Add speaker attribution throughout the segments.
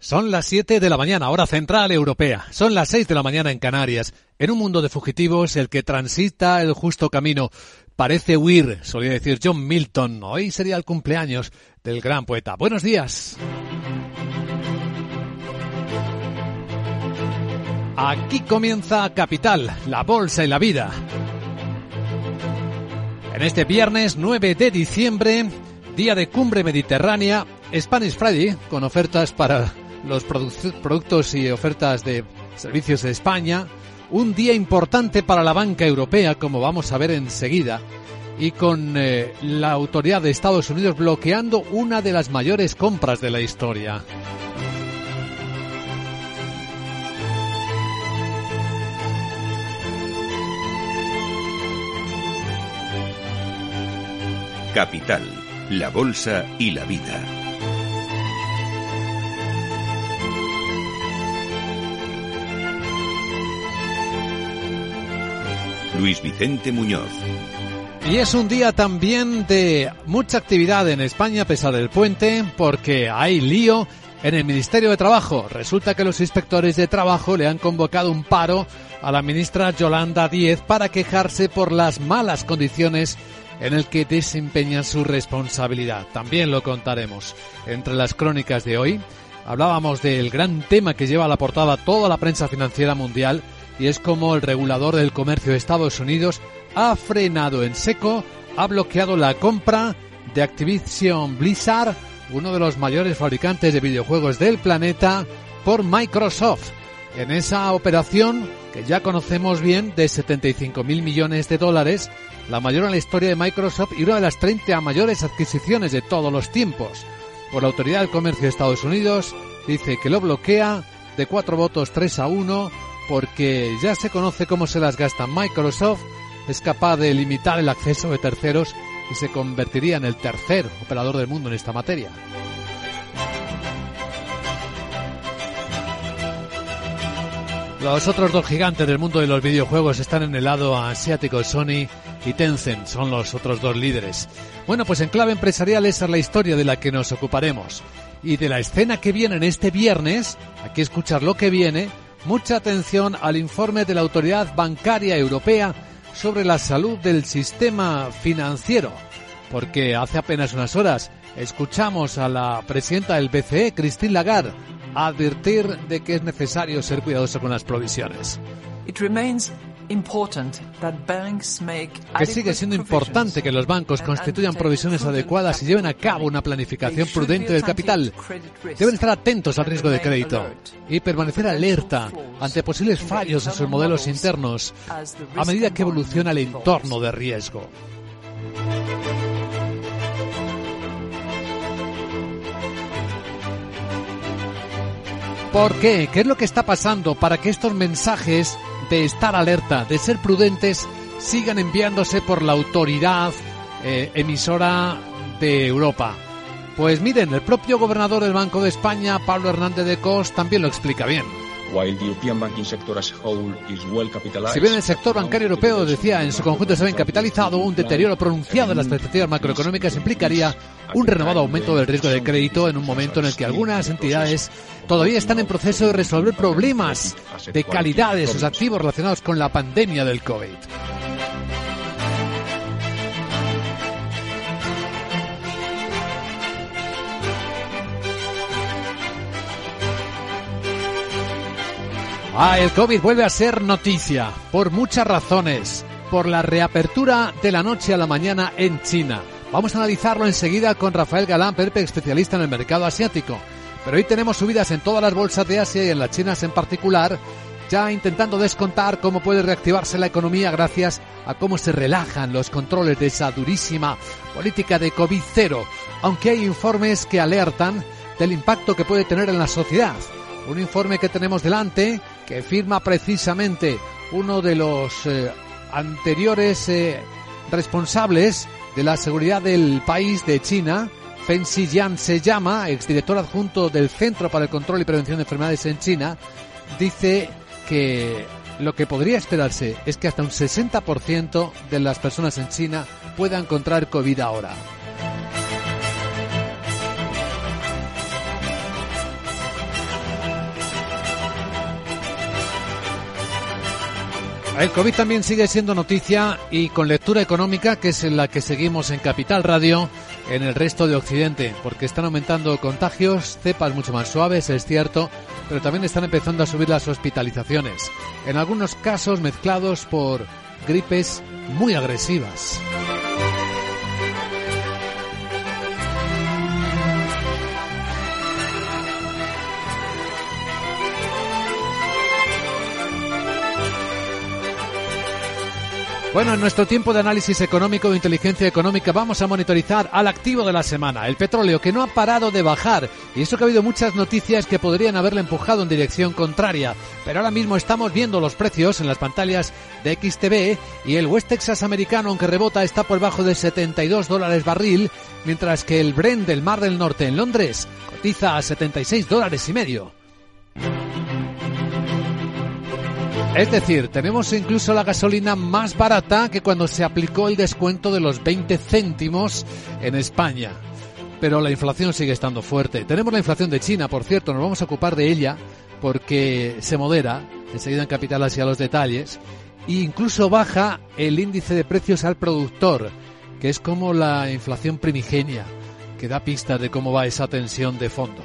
Speaker 1: Son las 7 de la mañana, hora central europea. Son las 6 de la mañana en Canarias. En un mundo de fugitivos, el que transita el justo camino parece huir, solía decir John Milton. Hoy sería el cumpleaños del gran poeta. Buenos días. Aquí comienza Capital, la bolsa y la vida. En este viernes 9 de diciembre, día de cumbre mediterránea, Spanish Friday, con ofertas para los productos y ofertas de servicios de España, un día importante para la banca europea, como vamos a ver enseguida, y con eh, la autoridad de Estados Unidos bloqueando una de las mayores compras de la historia.
Speaker 2: Capital, la Bolsa y la Vida. Luis Vicente Muñoz.
Speaker 1: Y es un día también de mucha actividad en España a pesar del puente, porque hay lío en el Ministerio de Trabajo. Resulta que los inspectores de trabajo le han convocado un paro a la ministra Yolanda Díez para quejarse por las malas condiciones en el que desempeñan su responsabilidad. También lo contaremos. Entre las crónicas de hoy hablábamos del gran tema que lleva a la portada toda la prensa financiera mundial y es como el regulador del comercio de Estados Unidos ha frenado en seco, ha bloqueado la compra de Activision Blizzard, uno de los mayores fabricantes de videojuegos del planeta, por Microsoft. En esa operación, que ya conocemos bien, de 75 mil millones de dólares, la mayor en la historia de Microsoft y una de las 30 mayores adquisiciones de todos los tiempos. Por la Autoridad del Comercio de Estados Unidos, dice que lo bloquea de cuatro votos 3 a 1 porque ya se conoce cómo se las gasta Microsoft, es capaz de limitar el acceso de terceros y se convertiría en el tercer operador del mundo en esta materia. Los otros dos gigantes del mundo de los videojuegos están en el lado asiático, Sony y Tencent, son los otros dos líderes. Bueno, pues en clave empresarial esa es la historia de la que nos ocuparemos. Y de la escena que viene en este viernes, aquí escuchar lo que viene, mucha atención al informe de la Autoridad Bancaria Europea sobre la salud del sistema financiero, porque hace apenas unas horas escuchamos a la presidenta del BCE, Christine Lagarde, advertir de que es necesario ser cuidadoso con las provisiones que sigue siendo importante que los bancos constituyan provisiones adecuadas y lleven a cabo una planificación prudente del capital. Deben estar atentos al riesgo de crédito y permanecer alerta ante posibles fallos en sus modelos internos a medida que evoluciona el entorno de riesgo. ¿Por qué? ¿Qué es lo que está pasando para que estos mensajes de estar alerta, de ser prudentes, sigan enviándose por la autoridad eh, emisora de Europa. Pues miren, el propio gobernador del Banco de España, Pablo Hernández de Cos, también lo explica bien. Si bien el sector bancario europeo, decía, en su conjunto está bien capitalizado, un deterioro pronunciado en las perspectivas macroeconómicas implicaría un renovado aumento del riesgo de crédito en un momento en el que algunas entidades todavía están en proceso de resolver problemas de calidad de sus activos relacionados con la pandemia del COVID. Ah, el COVID vuelve a ser noticia por muchas razones. Por la reapertura de la noche a la mañana en China. Vamos a analizarlo enseguida con Rafael Galán, Pepe, especialista en el mercado asiático. Pero hoy tenemos subidas en todas las bolsas de Asia y en las chinas en particular, ya intentando descontar cómo puede reactivarse la economía gracias a cómo se relajan los controles de esa durísima política de COVID cero, aunque hay informes que alertan del impacto que puede tener en la sociedad. Un informe que tenemos delante que firma precisamente uno de los eh, anteriores eh, responsables de la seguridad del país de China, Feng Xiyan se llama, exdirector adjunto del Centro para el Control y Prevención de Enfermedades en China, dice que lo que podría esperarse es que hasta un 60% de las personas en China puedan contraer COVID ahora. El COVID también sigue siendo noticia y con lectura económica, que es la que seguimos en Capital Radio, en el resto de Occidente, porque están aumentando contagios, cepas mucho más suaves, es cierto, pero también están empezando a subir las hospitalizaciones, en algunos casos mezclados por gripes muy agresivas. Bueno, en nuestro tiempo de análisis económico e inteligencia económica vamos a monitorizar al activo de la semana, el petróleo, que no ha parado de bajar. Y eso que ha habido muchas noticias que podrían haberle empujado en dirección contraria. Pero ahora mismo estamos viendo los precios en las pantallas de XTV y el West Texas americano, aunque rebota, está por debajo de 72 dólares barril, mientras que el Brent del Mar del Norte en Londres cotiza a 76 dólares y medio. Es decir, tenemos incluso la gasolina más barata que cuando se aplicó el descuento de los 20 céntimos en España. Pero la inflación sigue estando fuerte. Tenemos la inflación de China, por cierto, nos vamos a ocupar de ella porque se modera, enseguida en Capital hacia los detalles, e incluso baja el índice de precios al productor, que es como la inflación primigenia, que da pistas de cómo va esa tensión de fondo.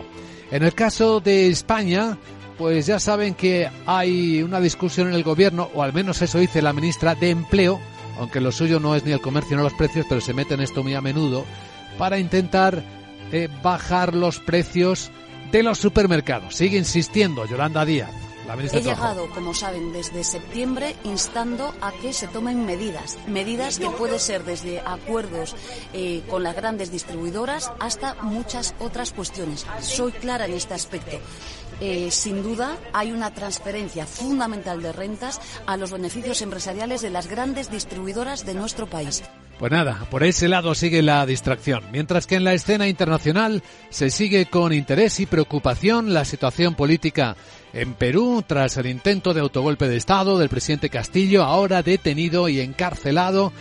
Speaker 1: En el caso de España, pues ya saben que hay una discusión en el gobierno, o al menos eso dice la ministra de Empleo, aunque lo suyo no es ni el comercio ni los precios, pero se mete en esto muy a menudo, para intentar eh, bajar los precios de los supermercados. Sigue insistiendo Yolanda Díaz.
Speaker 3: He llegado, como saben, desde septiembre instando a que se tomen medidas. Medidas que pueden ser desde acuerdos eh, con las grandes distribuidoras hasta muchas otras cuestiones. Soy clara en este aspecto. Eh, sin duda hay una transferencia fundamental de rentas a los beneficios empresariales de las grandes distribuidoras de nuestro país.
Speaker 1: Pues nada, por ese lado sigue la distracción, mientras que en la escena internacional se sigue con interés y preocupación la situación política en Perú tras el intento de autogolpe de Estado del presidente Castillo, ahora detenido y encarcelado,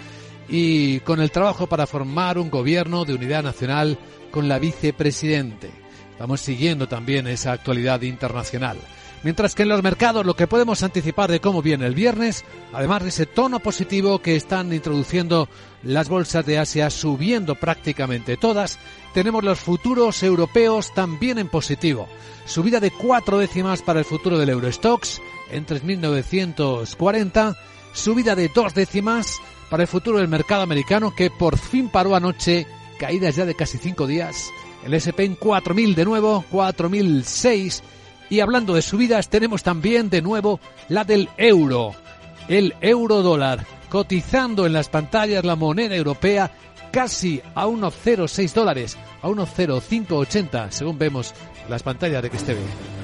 Speaker 1: y con el trabajo para formar un gobierno de unidad nacional con la vicepresidente. Estamos siguiendo también esa actualidad internacional. Mientras que en los mercados lo que podemos anticipar de cómo viene el viernes, además de ese tono positivo que están introduciendo las bolsas de Asia subiendo prácticamente todas, tenemos los futuros europeos también en positivo. Subida de cuatro décimas para el futuro del Eurostox en 3.940, subida de dos décimas para el futuro del mercado americano que por fin paró anoche, caídas ya de casi cinco días el SP en 4.000 de nuevo, 4.006. Y hablando de subidas, tenemos también de nuevo la del euro. El euro dólar, cotizando en las pantallas la moneda europea casi a 1,06 dólares, a 1,0580, según vemos las pantallas de que esté bien.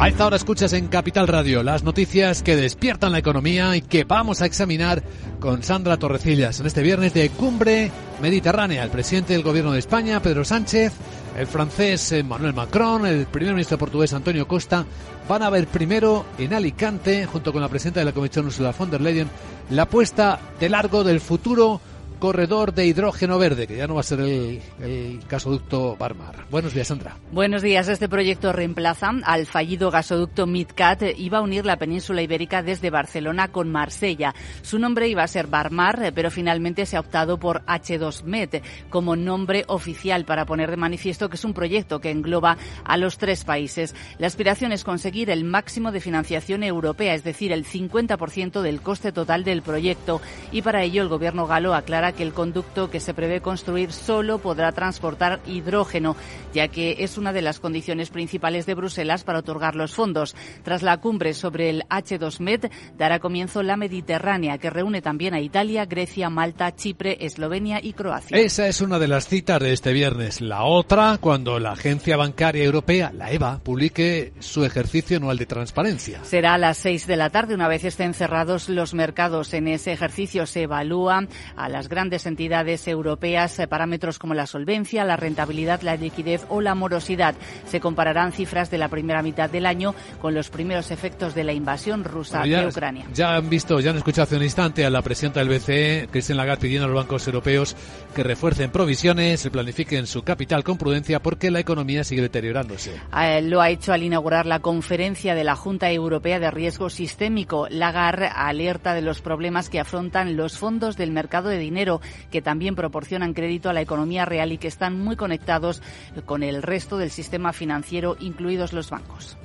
Speaker 1: A esta hora escuchas en Capital Radio las noticias que despiertan la economía y que vamos a examinar con Sandra Torrecillas en este viernes de Cumbre Mediterránea. El presidente del Gobierno de España, Pedro Sánchez, el francés Emmanuel Macron, el primer ministro portugués Antonio Costa van a ver primero en Alicante, junto con la presidenta de la Comisión Ursula von der Leyen, la puesta de largo del futuro corredor de hidrógeno verde, que ya no va a ser el, gasoducto Barmar. Buenos días, Sandra.
Speaker 4: Buenos días. Este proyecto reemplaza al fallido gasoducto MidCat. Iba a unir la península ibérica desde Barcelona con Marsella. Su nombre iba a ser Barmar, pero finalmente se ha optado por H2Med como nombre oficial para poner de manifiesto que es un proyecto que engloba a los tres países. La aspiración es conseguir el máximo de financiación europea, es decir, el 50% del coste total del proyecto. Y para ello el gobierno galo aclara que el conducto que se prevé construir solo podrá transportar hidrógeno, ya que es una de las condiciones principales de Bruselas para otorgar los fondos. Tras la cumbre sobre el H2Med, dará comienzo la Mediterránea, que reúne también a Italia, Grecia, Malta, Chipre, Eslovenia y Croacia.
Speaker 1: Esa es una de las citas de este viernes. La otra, cuando la Agencia Bancaria Europea, la EBA, publique su ejercicio anual de transparencia.
Speaker 4: Será a las seis de la tarde, una vez estén cerrados los mercados. En ese ejercicio se evalúa a las grandes grandes entidades europeas. Eh, parámetros como la solvencia, la rentabilidad, la liquidez o la morosidad. Se compararán cifras de la primera mitad del año con los primeros efectos de la invasión rusa de Ucrania.
Speaker 1: Ya han visto, ya han escuchado hace un instante a la presidenta del BCE, Christine Lagarde, pidiendo a los bancos europeos que refuercen provisiones, planifiquen su capital con prudencia porque la economía sigue deteriorándose.
Speaker 4: Eh, lo ha hecho al inaugurar la conferencia de la Junta Europea de Riesgo Sistémico. Lagarde alerta de los problemas que afrontan los fondos del mercado de dinero, que también proporcionan crédito a la economía real y que están muy conectados con el resto del sistema financiero, incluidos los bancos.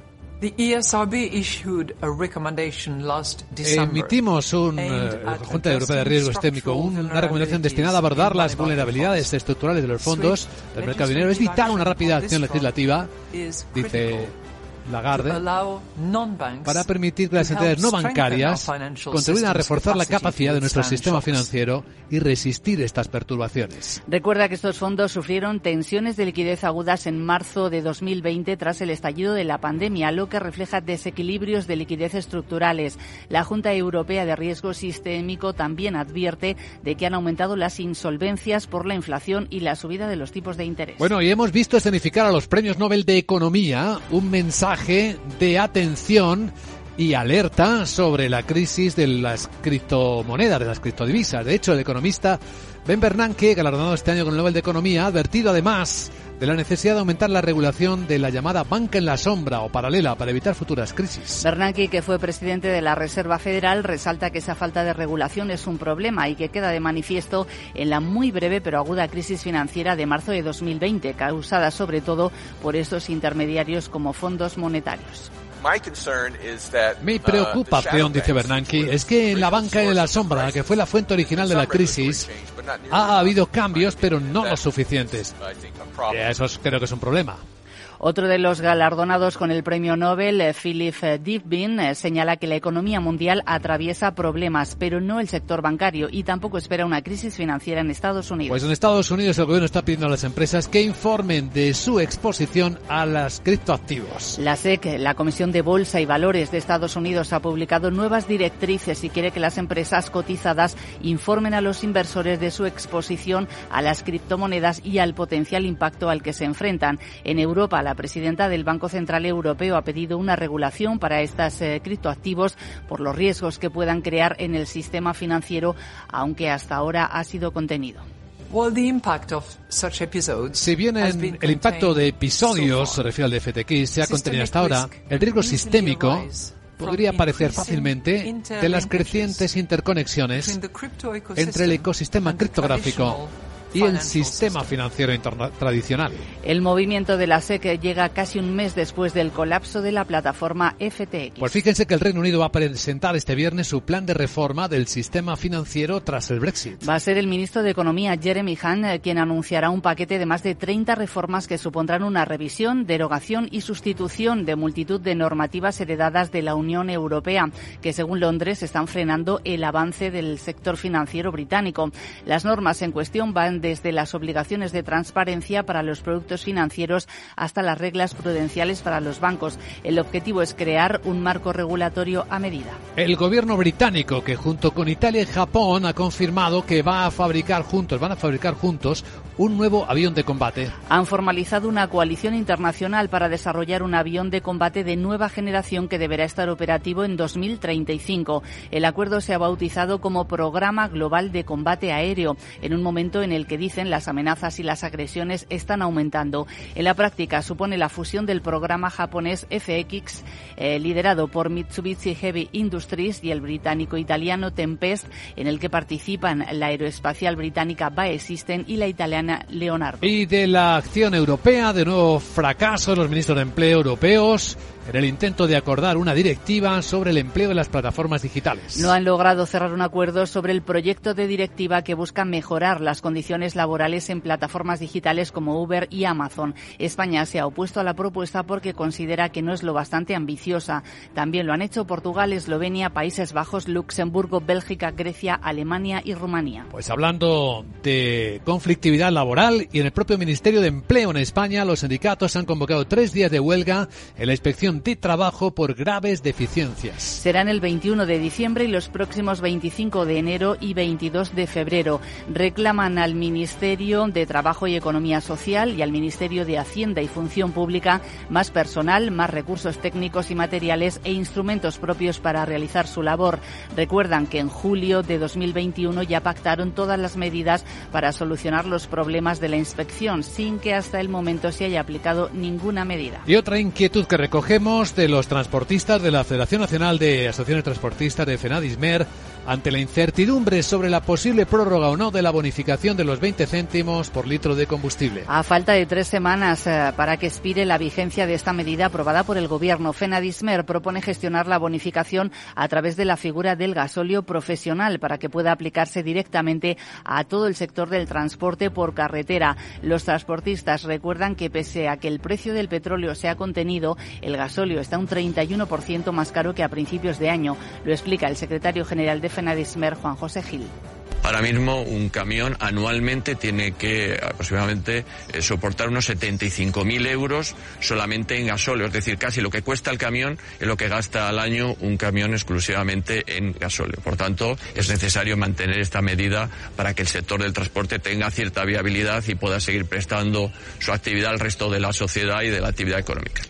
Speaker 1: Emitimos un eh, Junta Europea de Riesgo Sistémico, una recomendación destinada a abordar las vulnerabilidades estructurales de los fondos del mercado de dinero. Es vital una rápida acción legislativa, dice Lagarde para permitir que las entidades no bancarias contribuyan a reforzar la capacidad de nuestro sistema financiero y resistir estas perturbaciones.
Speaker 4: Recuerda que estos fondos sufrieron tensiones de liquidez agudas en marzo de 2020 tras el estallido de la pandemia, lo que refleja desequilibrios de liquidez estructurales. La Junta Europea de Riesgo Sistémico también advierte de que han aumentado las insolvencias por la inflación y la subida de los tipos de interés.
Speaker 1: Bueno, y hemos visto escenificar a los premios Nobel de Economía un mensaje de atención y alerta sobre la crisis de las criptomonedas, de las criptodivisas. De hecho, el economista Ben Bernanke, galardonado este año con el Nobel de Economía, ha advertido además de la necesidad de aumentar la regulación de la llamada banca en la sombra o paralela para evitar futuras crisis.
Speaker 4: Bernanke, que fue presidente de la Reserva Federal, resalta que esa falta de regulación es un problema y que queda de manifiesto en la muy breve pero aguda crisis financiera de marzo de 2020, causada sobre todo por estos intermediarios como fondos monetarios.
Speaker 1: Mi uh, preocupación, dice Bernanke, es que en la banca de la sombra, que fue la fuente original de la crisis, ha habido cambios, pero no los suficientes. Y eso creo que es un problema.
Speaker 4: Otro de los galardonados con el premio Nobel, eh, Philip eh, Divbin, eh, señala que la economía mundial atraviesa problemas, pero no el sector bancario y tampoco espera una crisis financiera en Estados Unidos.
Speaker 1: Pues en Estados Unidos el gobierno está pidiendo a las empresas que informen de su exposición a las criptoactivos.
Speaker 4: La SEC, la Comisión de Bolsa y Valores de Estados Unidos, ha publicado nuevas directrices y quiere que las empresas cotizadas informen a los inversores de su exposición a las criptomonedas y al potencial impacto al que se enfrentan. En Europa, la presidenta del Banco Central Europeo ha pedido una regulación para estos eh, criptoactivos por los riesgos que puedan crear en el sistema financiero, aunque hasta ahora ha sido contenido.
Speaker 1: Si bien el impacto de episodios, se refiere al de FTX, se ha contenido hasta ahora, el riesgo sistémico podría aparecer fácilmente de las crecientes interconexiones entre el ecosistema criptográfico y el sistema financiero tradicional.
Speaker 4: El movimiento de la SEC llega casi un mes después del colapso de la plataforma FTX.
Speaker 1: Pues fíjense que el Reino Unido va a presentar este viernes su plan de reforma del sistema financiero tras el Brexit.
Speaker 4: Va a ser el ministro de Economía Jeremy Hunt eh, quien anunciará un paquete de más de 30 reformas que supondrán una revisión, derogación y sustitución de multitud de normativas heredadas de la Unión Europea, que según Londres están frenando el avance del sector financiero británico. Las normas en cuestión van desde las obligaciones de transparencia para los productos financieros hasta las reglas prudenciales para los bancos. El objetivo es crear un marco regulatorio a medida.
Speaker 1: El gobierno británico, que junto con Italia y Japón ha confirmado que va a fabricar juntos, van a fabricar juntos un nuevo avión de combate.
Speaker 4: Han formalizado una coalición internacional para desarrollar un avión de combate de nueva generación que deberá estar operativo en 2035. El acuerdo se ha bautizado como Programa Global de Combate Aéreo, en un momento en el dicen las amenazas y las agresiones están aumentando. En la práctica supone la fusión del programa japonés FX, eh, liderado por Mitsubishi Heavy Industries y el británico-italiano Tempest, en el que participan la aeroespacial británica BAE System y la italiana Leonardo.
Speaker 1: Y de la acción europea, de nuevo fracaso los ministros de empleo europeos en el intento de acordar una directiva sobre el empleo de las plataformas digitales.
Speaker 4: No han logrado cerrar un acuerdo sobre el proyecto de directiva que busca mejorar las condiciones laborales en plataformas digitales como Uber y Amazon. España se ha opuesto a la propuesta porque considera que no es lo bastante ambiciosa. También lo han hecho Portugal, Eslovenia, Países Bajos, Luxemburgo, Bélgica, Grecia, Alemania y Rumanía.
Speaker 1: Pues hablando de conflictividad laboral y en el propio Ministerio de Empleo en España, los sindicatos han convocado tres días de huelga en la inspección inspección de trabajo por graves deficiencias.
Speaker 4: Serán el 21 de diciembre y los próximos 25 de enero y 22 de febrero. Reclaman al Ministerio de Trabajo y Economía Social y al Ministerio de Hacienda y Función Pública más personal, más recursos técnicos y materiales e instrumentos propios para realizar su labor. Recuerdan que en julio de 2021 ya pactaron todas las medidas para solucionar los problemas de la inspección sin que hasta el momento se haya aplicado ninguna medida.
Speaker 1: Y otra inquietud que recogemos de los transportistas de la Federación Nacional de Asociaciones Transportistas de FENADISMER ante la incertidumbre sobre la posible prórroga o no de la bonificación de los 20 céntimos por litro de combustible.
Speaker 4: A falta de tres semanas eh, para que expire la vigencia de esta medida aprobada por el Gobierno, FENADISMER propone gestionar la bonificación a través de la figura del gasóleo profesional para que pueda aplicarse directamente a todo el sector del transporte por carretera. Los transportistas recuerdan que pese a que el precio del petróleo se ha contenido, el gasóleo está un 31% más caro que a principios de año. Lo explica el secretario general de FENADISMER, Juan José Gil.
Speaker 5: Ahora mismo un camión anualmente tiene que aproximadamente eh, soportar unos 75.000 euros solamente en gasóleo, es decir, casi lo que cuesta el camión es lo que gasta al año un camión exclusivamente en gasóleo. Por tanto, es necesario mantener esta medida para que el sector del transporte tenga cierta viabilidad y pueda seguir prestando su actividad al resto de la sociedad y de la actividad económica.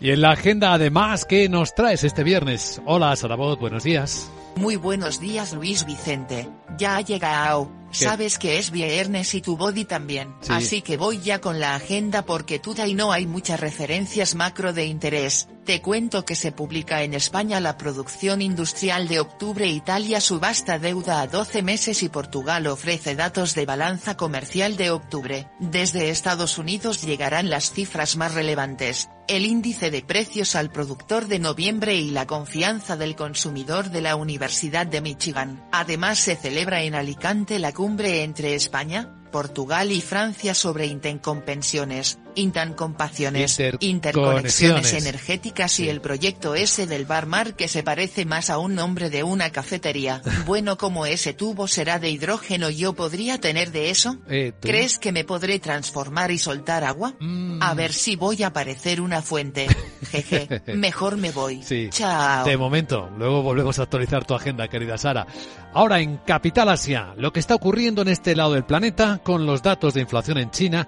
Speaker 1: Y en la agenda, además, ¿qué nos traes este viernes? Hola, Sarabot, buenos días.
Speaker 6: Muy buenos días Luis Vicente, ya ha llegado. Sabes que es viernes y tu body también, así que voy ya con la agenda porque tuda y no hay muchas referencias macro de interés. Te cuento que se publica en España la producción industrial de octubre Italia subasta deuda a 12 meses y Portugal ofrece datos de balanza comercial de octubre. Desde Estados Unidos llegarán las cifras más relevantes, el índice de precios al productor de noviembre y la confianza del consumidor de la Universidad de Michigan. Además se celebra en Alicante la cumbre entre España, Portugal y Francia sobre intercompensiones, intancompaciones, interconexiones energéticas y el proyecto ese del Barmar que se parece más a un nombre de una cafetería. Bueno, como ese tubo será de hidrógeno, ¿yo podría tener de eso?
Speaker 1: Eh,
Speaker 6: ¿Crees que me podré transformar y soltar agua?
Speaker 1: Mm.
Speaker 6: A ver si voy a parecer una fuente. Jeje, mejor me voy.
Speaker 1: Sí.
Speaker 6: Chao.
Speaker 1: De momento, luego volvemos a actualizar tu agenda, querida Sara. Ahora en Capital Asia, lo que está ocurriendo en este lado del planeta con los datos de inflación en China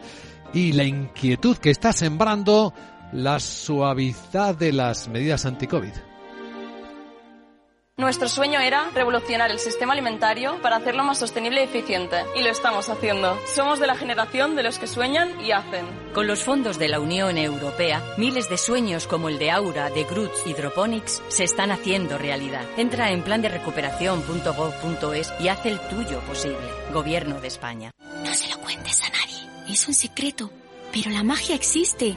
Speaker 1: y la inquietud que está sembrando la suavidad de las medidas anti-COVID.
Speaker 7: Nuestro sueño era revolucionar el sistema alimentario para hacerlo más sostenible y eficiente. Y lo estamos haciendo. Somos de la generación de los que sueñan y hacen.
Speaker 8: Con los fondos de la Unión Europea, miles de sueños como el de Aura, de Groots Hydroponics se están haciendo realidad. Entra en plan de recuperación.gov.es y haz el tuyo posible. Gobierno de España.
Speaker 9: No se lo cuentes a nadie. Es un secreto. Pero la magia existe.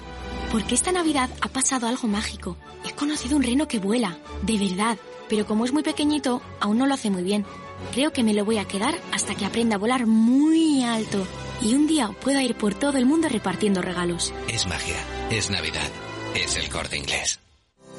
Speaker 9: Porque esta Navidad ha pasado algo mágico. He conocido un reno que vuela. De verdad. Pero como es muy pequeñito, aún no lo hace muy bien. Creo que me lo voy a quedar hasta que aprenda a volar muy alto. Y un día pueda ir por todo el mundo repartiendo regalos.
Speaker 10: Es magia. Es Navidad. Es el corte inglés.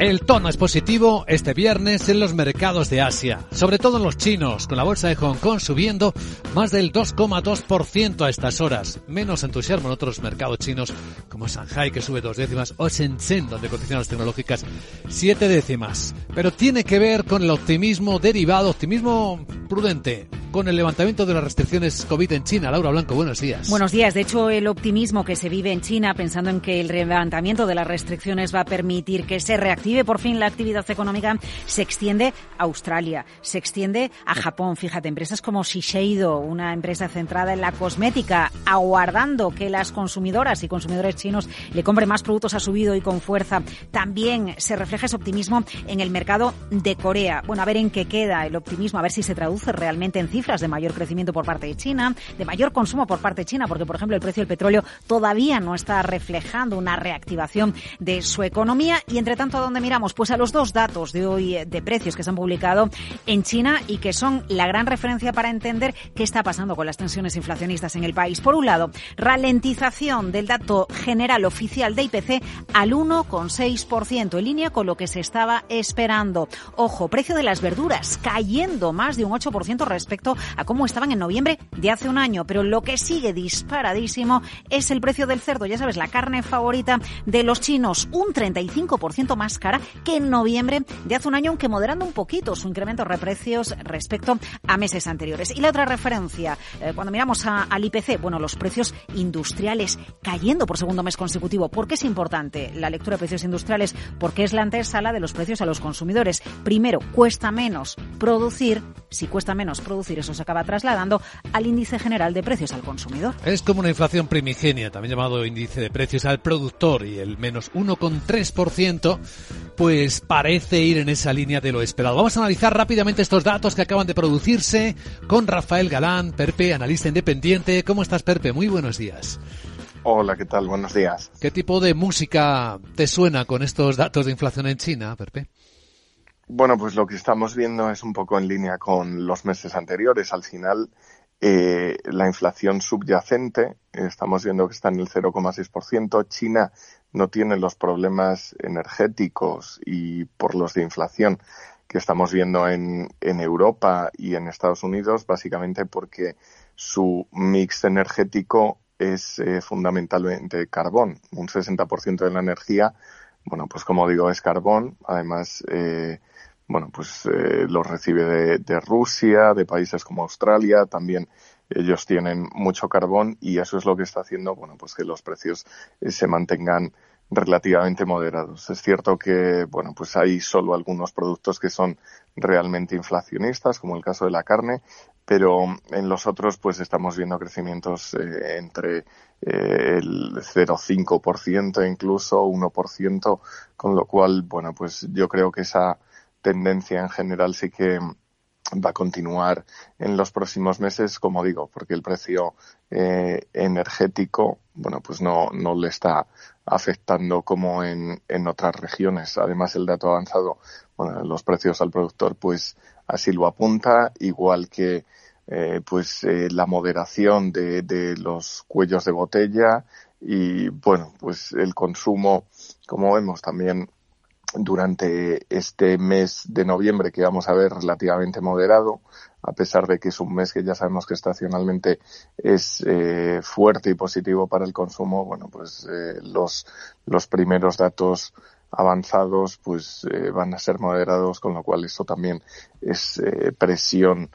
Speaker 1: El tono es positivo este viernes en los mercados de Asia, sobre todo en los chinos, con la bolsa de Hong Kong subiendo más del 2,2% a estas horas. Menos entusiasmo en otros mercados chinos como Shanghai, que sube dos décimas, o Shenzhen, donde cotizan las tecnológicas, siete décimas. Pero tiene que ver con el optimismo derivado, optimismo prudente, con el levantamiento de las restricciones COVID en China. Laura Blanco, buenos días.
Speaker 11: Buenos días. De hecho, el optimismo que se vive en China, pensando en que el levantamiento de las restricciones va a permitir que se reactive por fin la actividad económica, se extiende a Australia, se extiende a Japón. Fíjate, empresas como Shiseido, una empresa centrada en la cosmética, aguardando que las consumidoras y consumidores chinos le compren más productos, ha subido y con fuerza. También se refleja ese optimismo en el mercado de Corea. Bueno, a ver en qué queda el optimismo, a ver si se traduce realmente en cifras de mayor crecimiento por parte de China, de mayor consumo por parte de China, porque por ejemplo el precio del petróleo todavía no está reflejando una reactivación de su economía. Y entre tanto, ¿a dónde miramos? Pues a los dos datos de hoy eh, de precios que se han publicado en China y que son la gran referencia para entender qué está pasando con las tensiones inflacionistas en el país. Por un lado, ralentización del dato general oficial de IPC al 1,6%, en línea con lo que se estaba esperando. Ojo, precio de las verduras cayendo más de un 8% respecto a cómo estaban en noviembre de hace un año, pero lo que sigue disparadísimo es el precio del cerdo, ya sabes, la carne favorita de los chinos, un 35% más que en noviembre de hace un año, aunque moderando un poquito su incremento de precios respecto a meses anteriores. Y la otra referencia, eh, cuando miramos al IPC, bueno, los precios industriales cayendo por segundo mes consecutivo. ¿Por qué es importante la lectura de precios industriales? Porque es la antesala de los precios a los consumidores. Primero, cuesta menos producir. Si cuesta menos producir, eso se acaba trasladando al índice general de precios al consumidor.
Speaker 1: Es como una inflación primigenia, también llamado índice de precios al productor, y el menos 1,3%, pues parece ir en esa línea de lo esperado. Vamos a analizar rápidamente estos datos que acaban de producirse con Rafael Galán, Perpe, analista independiente. ¿Cómo estás, Perpe? Muy buenos días.
Speaker 12: Hola, ¿qué tal? Buenos días.
Speaker 1: ¿Qué tipo de música te suena con estos datos de inflación en China, Perpe?
Speaker 12: Bueno, pues lo que estamos viendo es un poco en línea con los meses anteriores. Al final, eh, la inflación subyacente, estamos viendo que está en el 0,6%. China no tiene los problemas energéticos y por los de inflación que estamos viendo en, en Europa y en Estados Unidos, básicamente porque su mix energético es eh, fundamentalmente carbón. Un 60% de la energía, bueno, pues como digo, es carbón. Además, eh, bueno, pues eh, lo recibe de, Rusia, de países como Australia, también ellos tienen mucho carbón y eso es lo que está haciendo, bueno, pues que los precios eh, se mantengan relativamente moderados. Es cierto que, bueno, pues hay solo algunos productos que son realmente inflacionistas, como el caso de la carne, pero en los otros pues estamos viendo crecimientos eh, entre eh, el 0,5% incluso 1%, con lo cual, bueno, pues yo creo que esa tendencia en general sí que va a continuar en los próximos meses, como digo, porque el precio eh, energético, bueno, pues no, no le está afectando como en, en otras regiones. Además, el dato avanzado, bueno, los precios al productor, pues así lo apunta, igual que eh, pues eh, la moderación de, de los cuellos de botella y bueno, pues el consumo, como vemos también durante este mes de noviembre que vamos a ver relativamente moderado, a pesar de que es un mes que ya sabemos que estacionalmente es eh, fuerte y positivo para el consumo, bueno, pues eh, los, los primeros datos avanzados pues eh, van a ser moderados, con lo cual eso también es eh, presión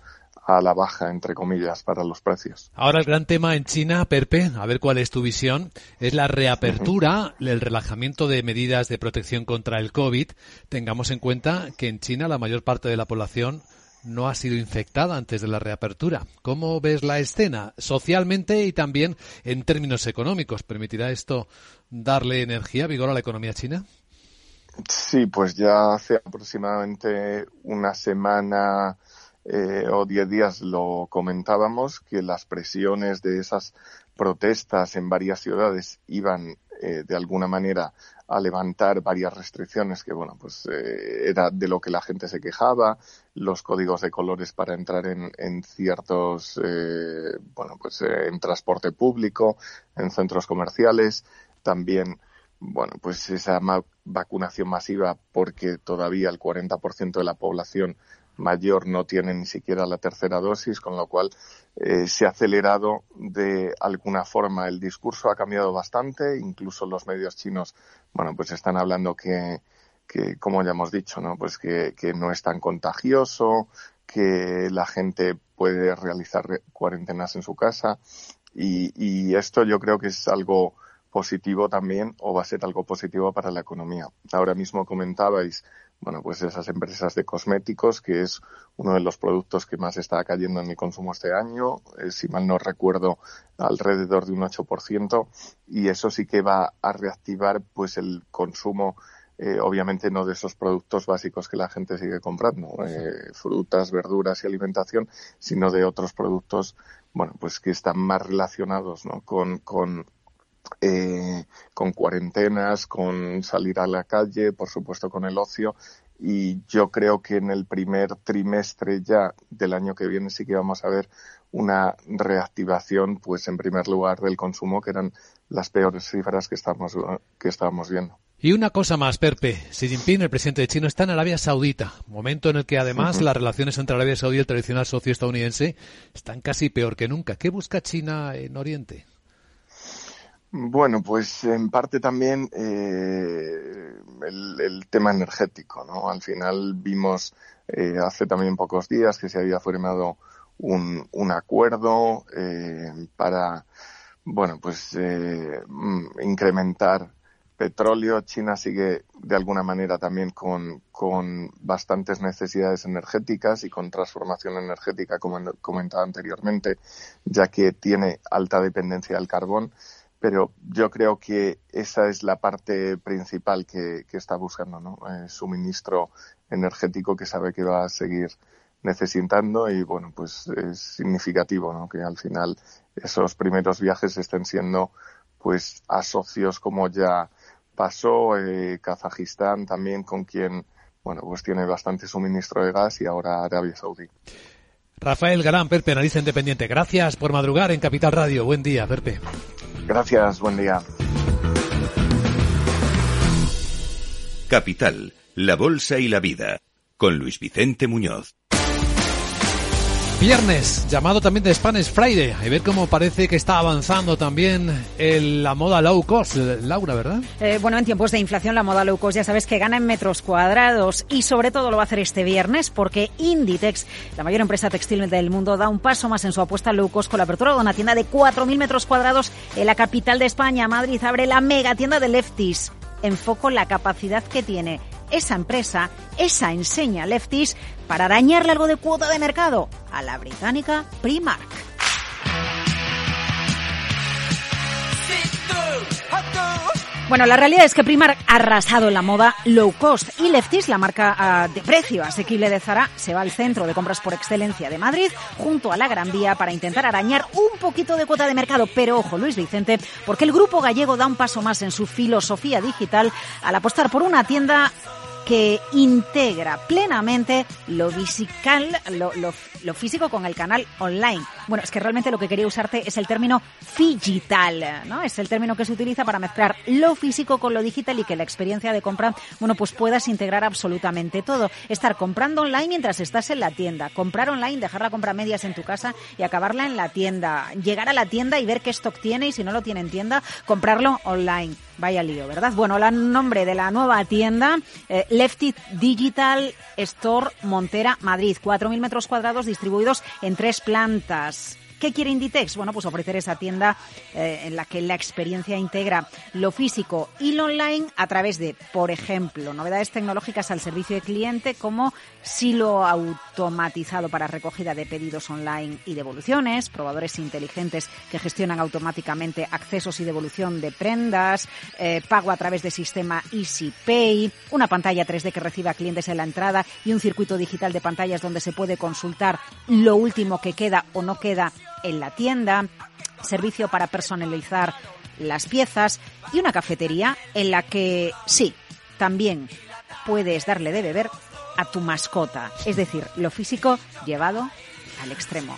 Speaker 12: a la baja, entre comillas, para los precios.
Speaker 1: Ahora el gran tema en China, Perpe, a ver cuál es tu visión, es la reapertura, el relajamiento de medidas de protección contra el COVID. Tengamos en cuenta que en China la mayor parte de la población no ha sido infectada antes de la reapertura. ¿Cómo ves la escena socialmente y también en términos económicos? ¿Permitirá esto darle energía, vigor a la economía china?
Speaker 12: Sí, pues ya hace aproximadamente una semana eh, o diez días lo comentábamos, que las presiones de esas protestas en varias ciudades iban eh, de alguna manera a levantar varias restricciones que, bueno, pues eh, era de lo que la gente se quejaba, los códigos de colores para entrar en, en ciertos, eh, bueno, pues eh, en transporte público, en centros comerciales, también, bueno, pues esa vacunación masiva porque todavía el 40% de la población mayor no tiene ni siquiera la tercera dosis, con lo cual eh, se ha acelerado de alguna forma el discurso, ha cambiado bastante, incluso los medios chinos, bueno, pues están hablando que, que como ya hemos dicho, ¿no? Pues que, que no es tan contagioso, que la gente puede realizar cuarentenas en su casa y, y esto yo creo que es algo positivo también o va a ser algo positivo para la economía. Ahora mismo comentabais bueno, pues esas empresas de cosméticos, que es uno de los productos que más está cayendo en mi consumo este año, eh, si mal no recuerdo, alrededor de un 8%, y eso sí que va a reactivar pues el consumo eh, obviamente no de esos productos básicos que la gente sigue comprando, eh, frutas, verduras y alimentación, sino de otros productos, bueno, pues que están más relacionados, ¿no? Con, con, eh, con cuarentenas, con salir a la calle, por supuesto con el ocio. Y yo creo que en el primer trimestre ya del año que viene sí que vamos a ver una reactivación, pues en primer lugar del consumo, que eran las peores cifras que estamos, que estábamos viendo.
Speaker 1: Y una cosa más, Perpe. Xi Jinping, el presidente de China, está en Arabia Saudita, momento en el que además las relaciones entre Arabia Saudí y el tradicional socio estadounidense están casi peor que nunca. ¿Qué busca China en Oriente?
Speaker 12: Bueno, pues en parte también eh, el, tema energético, ¿no? Al final vimos eh, hace también pocos días que se había firmado un, acuerdo eh, para, bueno, pues eh, incrementar petróleo. China sigue de alguna manera también con, con bastantes necesidades energéticas y con transformación energética, como comentaba anteriormente, ya que tiene alta dependencia del carbón. Pero yo creo que esa es la parte principal que, que está buscando, ¿no? Eh, suministro energético que sabe que va a seguir necesitando y bueno, pues es significativo, ¿no? Que al final esos primeros viajes estén siendo pues a socios como ya pasó eh, Kazajistán también con quien bueno pues tiene bastante suministro de gas y ahora Arabia Saudí.
Speaker 1: Rafael Galán, Perpe, analista independiente. Gracias por madrugar en Capital Radio. Buen día, Perpe.
Speaker 12: Gracias, buen día.
Speaker 2: Capital, la Bolsa y la Vida, con Luis Vicente Muñoz.
Speaker 1: Viernes, llamado también de Spanish Friday. A ver cómo parece que está avanzando también en la moda low cost. Laura, ¿verdad?
Speaker 11: Eh, bueno, en tiempos de inflación la moda low cost ya sabes que gana en metros cuadrados y sobre todo lo va a hacer este viernes porque Inditex, la mayor empresa textil del mundo, da un paso más en su apuesta low cost con la apertura de una tienda de 4.000 metros cuadrados en la capital de España, Madrid. Abre la mega tienda de Lefties. Enfoco la capacidad que tiene esa empresa, esa enseña Lefties, para arañarle algo de cuota de mercado a la británica Primark. Bueno, la realidad es que Primark ha arrasado en la moda low cost y Lefties, la marca ah, de precio asequible de Zara, se va al centro de compras por excelencia de Madrid, junto a la Gran Vía, para intentar arañar un poquito de cuota de mercado. Pero ojo, Luis Vicente, porque el grupo gallego da un paso más en su filosofía digital al apostar por una tienda que integra plenamente lo, lo, lo, físico con el canal online. Bueno, es que realmente lo que quería usarte es el término digital, ¿no? Es el término que se utiliza para mezclar lo físico con lo digital y que la experiencia de compra, bueno, pues puedas integrar absolutamente todo. Estar comprando online mientras estás en la tienda, comprar online, dejar la compra medias en tu casa y acabarla en la tienda, llegar a la tienda y ver qué stock tiene y si no lo tiene en tienda, comprarlo online. Vaya lío, ¿verdad? Bueno, el nombre de la nueva tienda, eh, Lefty Digital Store Montera, Madrid. 4.000 metros cuadrados distribuidos en tres plantas. ¿Qué quiere Inditex? Bueno, pues ofrecer esa tienda eh, en la que la experiencia integra lo físico y lo online a través de, por ejemplo, novedades tecnológicas al servicio de cliente como silo automatizado para recogida de pedidos online y devoluciones, probadores inteligentes que gestionan automáticamente accesos y devolución de prendas, eh, pago a través de sistema EasyPay, una pantalla 3D que reciba clientes en la entrada y un circuito digital de pantallas donde se puede consultar lo último que queda o no queda en la tienda, servicio para personalizar las piezas y una cafetería en la que sí, también puedes darle de beber a tu mascota, es decir, lo físico llevado al extremo.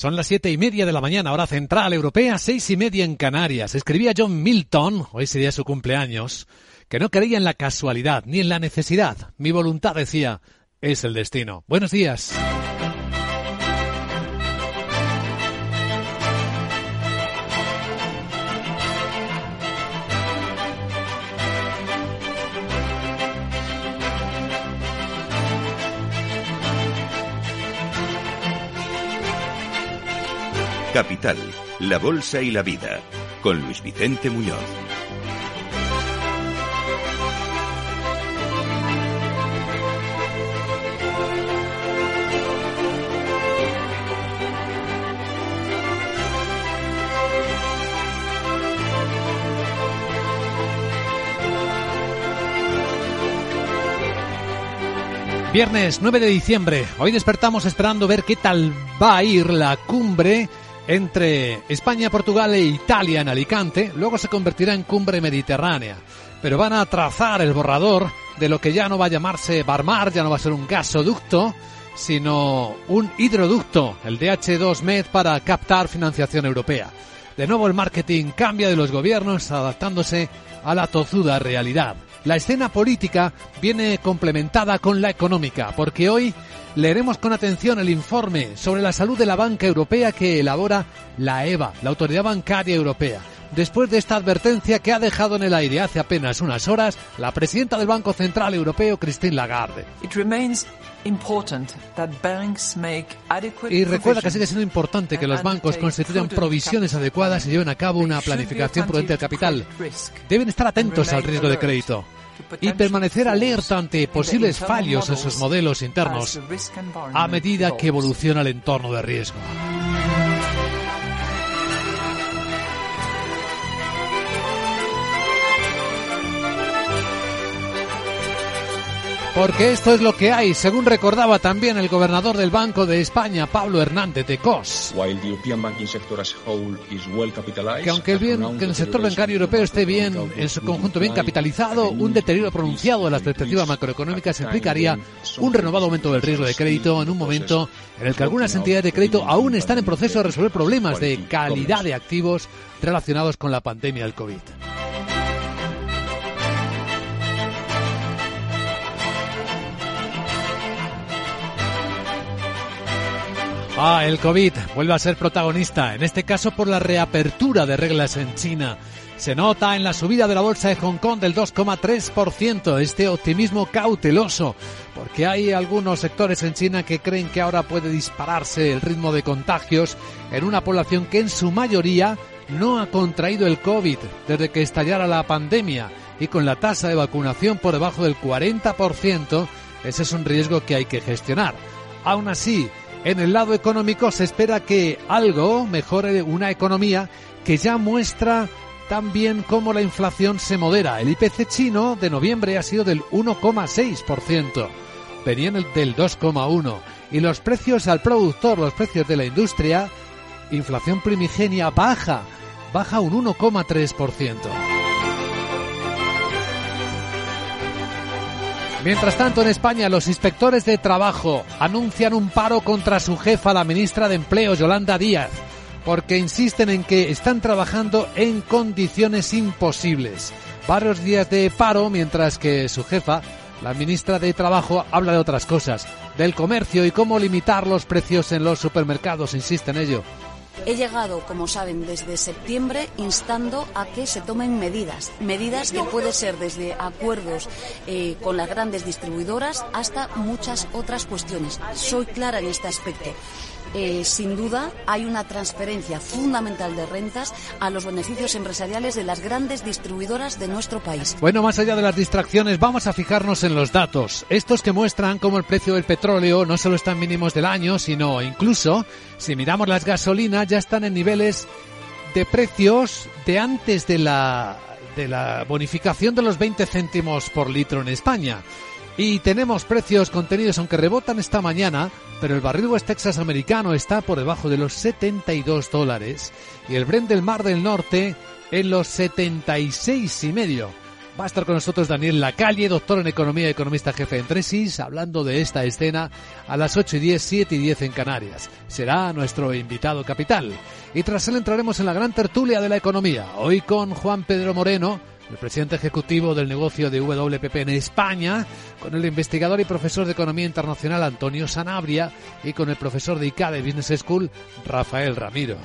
Speaker 1: Son las siete y media de la mañana, hora central europea, seis y media en Canarias. Escribía John Milton, hoy sería su cumpleaños, que no creía en la casualidad ni en la necesidad. Mi voluntad, decía, es el destino. Buenos días.
Speaker 13: Capital, la Bolsa y la Vida, con Luis Vicente Muñoz.
Speaker 1: Viernes 9 de diciembre. Hoy despertamos esperando ver qué tal va a ir la cumbre entre España, Portugal e Italia en Alicante, luego se convertirá en cumbre mediterránea. Pero van a trazar el borrador de lo que ya no va a llamarse Barmar, ya no va a ser un gasoducto, sino un hidroducto, el DH2Med, para captar financiación europea. De nuevo el marketing cambia de los gobiernos adaptándose a la tozuda realidad. La escena política viene complementada con la económica, porque hoy leeremos con atención el informe sobre la salud de la banca europea que elabora la EBA, la Autoridad Bancaria Europea. Después de esta advertencia que ha dejado en el aire hace apenas unas horas la presidenta del Banco Central Europeo, Christine Lagarde. Y recuerda que sigue siendo importante que los bancos constituyan provisiones adecuadas y lleven a cabo una planificación prudente del capital. Deben estar atentos al riesgo de crédito y permanecer alerta ante posibles fallos en sus modelos internos a medida que evoluciona el entorno de riesgo. Porque esto es lo que hay, según recordaba también el gobernador del Banco de España, Pablo Hernández de Cos. Que aunque el, bien, que el sector bancario europeo esté bien, en su conjunto bien capitalizado, un deterioro pronunciado de las perspectivas macroeconómicas implicaría un renovado aumento del riesgo de crédito en un momento en el que algunas entidades de crédito aún están en proceso de resolver problemas de calidad de activos relacionados con la pandemia del COVID. Ah, el COVID vuelve a ser protagonista, en este caso por la reapertura de reglas en China. Se nota en la subida de la bolsa de Hong Kong del 2,3%, este optimismo cauteloso, porque hay algunos sectores en China que creen que ahora puede dispararse el ritmo de contagios en una población que en su mayoría no ha contraído el COVID desde que estallara la pandemia y con la tasa de vacunación por debajo del 40%, ese es un riesgo que hay que gestionar. Aún así, en el lado económico se espera que algo mejore una economía que ya muestra también cómo la inflación se modera. El IPC chino de noviembre ha sido del 1,6%, venía del 2,1%. Y los precios al productor, los precios de la industria, inflación primigenia baja, baja un 1,3%. Mientras tanto, en España, los inspectores de trabajo anuncian un paro contra su jefa, la ministra de Empleo, Yolanda Díaz, porque insisten en que están trabajando en condiciones imposibles. Varios días de paro, mientras que su jefa, la ministra de Trabajo, habla de otras cosas, del comercio y cómo limitar los precios en los supermercados, insiste en ello.
Speaker 3: He llegado, como saben, desde septiembre instando a que se tomen medidas, medidas que pueden ser desde acuerdos eh, con las grandes distribuidoras hasta muchas otras cuestiones. Soy clara en este aspecto. Eh, sin duda hay una transferencia fundamental de rentas a los beneficios empresariales de las grandes distribuidoras de nuestro país.
Speaker 1: Bueno, más allá de las distracciones, vamos a fijarnos en los datos. Estos que muestran cómo el precio del petróleo no solo está en mínimos del año, sino incluso, si miramos las gasolinas, ya están en niveles de precios de antes de la, de la bonificación de los 20 céntimos por litro en España. Y tenemos precios contenidos, aunque rebotan esta mañana, pero el barril West Texas americano está por debajo de los 72 dólares y el Brent del Mar del Norte en los 76 y medio. Va a estar con nosotros Daniel Lacalle, doctor en Economía y economista jefe en Tresis, hablando de esta escena a las 8 y 10, 7 y 10 en Canarias. Será nuestro invitado capital. Y tras él entraremos en la gran tertulia de la economía, hoy con Juan Pedro Moreno, el presidente ejecutivo del negocio de WPP en España, con el investigador y profesor de Economía Internacional Antonio Sanabria y con el profesor de ICADE Business School Rafael Ramiro.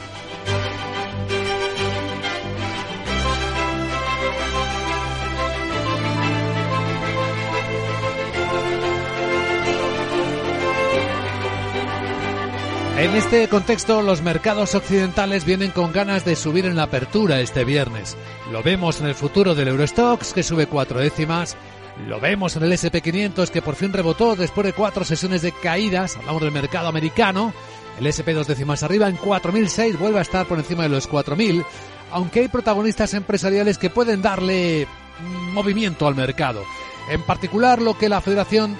Speaker 1: En este contexto, los mercados occidentales vienen con ganas de subir en la apertura este viernes. Lo vemos en el futuro del Eurostox, que sube cuatro décimas. Lo vemos en el SP500, que por fin rebotó después de cuatro sesiones de caídas. Hablamos del mercado americano. El SP dos décimas arriba en 4.006 vuelve a estar por encima de los 4.000. Aunque hay protagonistas empresariales que pueden darle movimiento al mercado. En particular, lo que la Federación,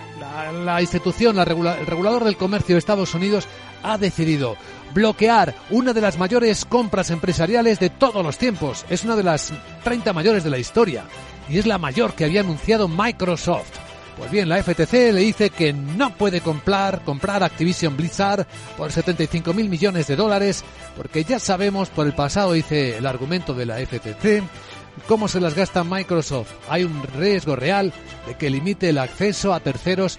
Speaker 1: la, institución, el regulador del comercio de Estados Unidos ha decidido bloquear una de las mayores compras empresariales de todos los tiempos. Es una de las 30 mayores de la historia y es la mayor que había anunciado Microsoft. Pues bien, la FTC le dice que no puede comprar, comprar Activision Blizzard por 75 mil millones de dólares, porque ya sabemos por el pasado, dice el argumento de la FTC, cómo se las gasta Microsoft. Hay un riesgo real de que limite el acceso a terceros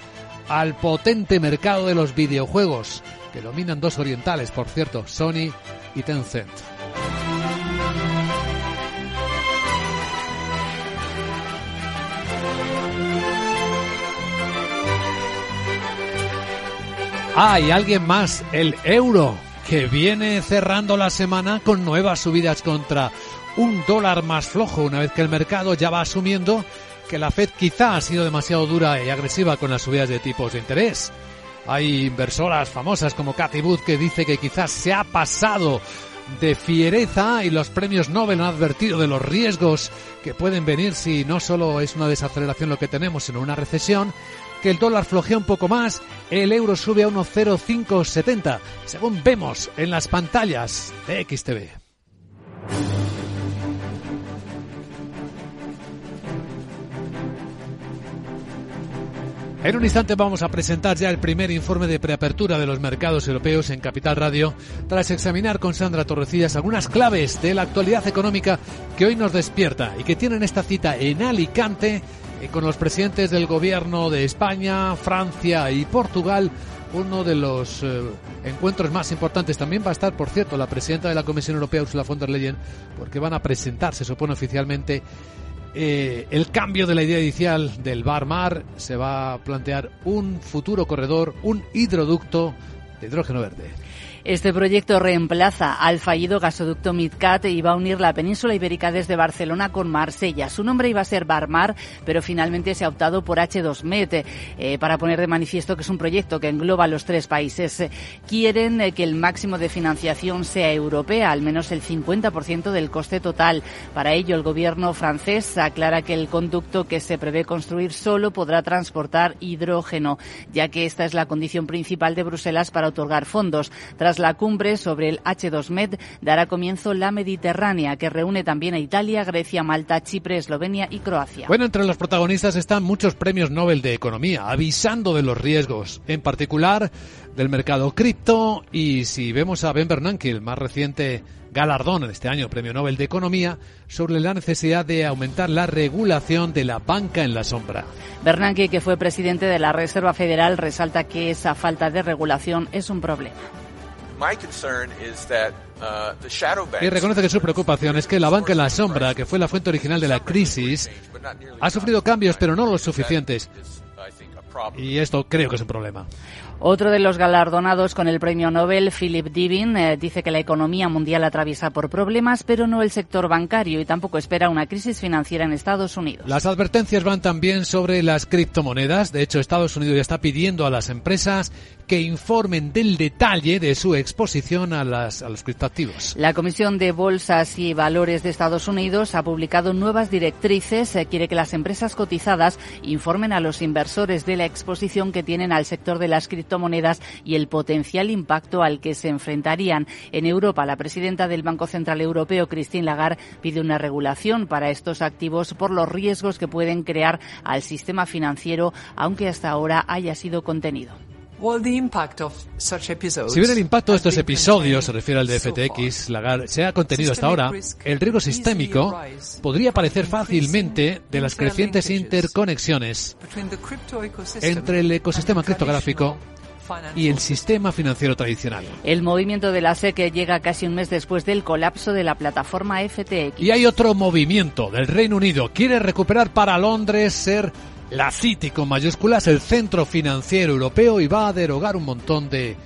Speaker 1: al potente mercado de los videojuegos dominan dos orientales, por cierto, Sony y Tencent. Ah, alguien más, el euro, que viene cerrando la semana con nuevas subidas contra un dólar más flojo, una vez que el mercado ya va asumiendo que la Fed quizá ha sido demasiado dura y agresiva con las subidas de tipos de interés. Hay inversoras famosas como Cathy Wood que dice que quizás se ha pasado de fiereza y los premios Nobel han advertido de los riesgos que pueden venir si no solo es una desaceleración lo que tenemos, sino una recesión, que el dólar flojea un poco más, el euro sube a 1,0570, según vemos en las pantallas de XTV. En un instante vamos a presentar ya el primer informe de preapertura de los mercados europeos en Capital Radio, tras examinar con Sandra Torrecillas algunas claves de la actualidad económica que hoy nos despierta y que tienen esta cita en Alicante eh, con los presidentes del gobierno de España, Francia y Portugal. Uno de los eh, encuentros más importantes también va a estar, por cierto, la presidenta de la Comisión Europea, Ursula von der Leyen, porque van a presentar, se supone oficialmente, eh, el cambio de la idea inicial del Bar Mar se va a plantear un futuro corredor, un hidroducto de hidrógeno verde.
Speaker 4: Este proyecto reemplaza al fallido gasoducto Midcat y va a unir la península ibérica desde Barcelona con Marsella. Su nombre iba a ser Barmar, pero finalmente se ha optado por H2Med eh, para poner de manifiesto que es un proyecto que engloba los tres países. Quieren eh, que el máximo de financiación sea europea, al menos el 50% del coste total. Para ello, el gobierno francés aclara que el conducto que se prevé construir solo podrá transportar hidrógeno, ya que esta es la condición principal de Bruselas para otorgar fondos. Tras la cumbre sobre el H2Med dará comienzo la Mediterránea, que reúne también a Italia, Grecia, Malta, Chipre, Eslovenia y Croacia.
Speaker 1: Bueno, entre los protagonistas están muchos premios Nobel de Economía, avisando de los riesgos, en particular del mercado cripto. Y si vemos a Ben Bernanke, el más reciente galardón de este año, Premio Nobel de Economía, sobre la necesidad de aumentar la regulación de la banca en la sombra.
Speaker 4: Bernanke, que fue presidente de la Reserva Federal, resalta que esa falta de regulación es un problema.
Speaker 1: Uh, y reconoce que su preocupación es que la banca en la sombra, que fue la fuente original de la crisis, ha sufrido cambios, pero no los suficientes. Y esto creo que es un problema.
Speaker 4: Otro de los galardonados con el premio Nobel, Philip Divin, eh, dice que la economía mundial atraviesa por problemas, pero no el sector bancario y tampoco espera una crisis financiera en Estados Unidos.
Speaker 1: Las advertencias van también sobre las criptomonedas. De hecho, Estados Unidos ya está pidiendo a las empresas que informen del detalle de su exposición a, las, a los criptoactivos.
Speaker 4: La Comisión de Bolsas y Valores de Estados Unidos ha publicado nuevas directrices. Eh, quiere que las empresas cotizadas informen a los inversores de la exposición que tienen al sector de las criptomonedas y el potencial impacto al que se enfrentarían. En Europa, la presidenta del Banco Central Europeo, Christine Lagarde, pide una regulación para estos activos por los riesgos que pueden crear al sistema financiero, aunque hasta ahora haya sido contenido.
Speaker 1: Si bien el impacto de estos episodios se refiere al de FTX, Lagarde, se ha contenido hasta ahora, el riesgo sistémico podría aparecer fácilmente de las crecientes interconexiones entre el ecosistema criptográfico y el sistema financiero tradicional.
Speaker 4: El movimiento de la SEC llega casi un mes después del colapso de la plataforma FTX.
Speaker 1: Y hay otro movimiento del Reino Unido. Quiere recuperar para Londres ser la City con mayúsculas, el centro financiero europeo y va a derogar un montón de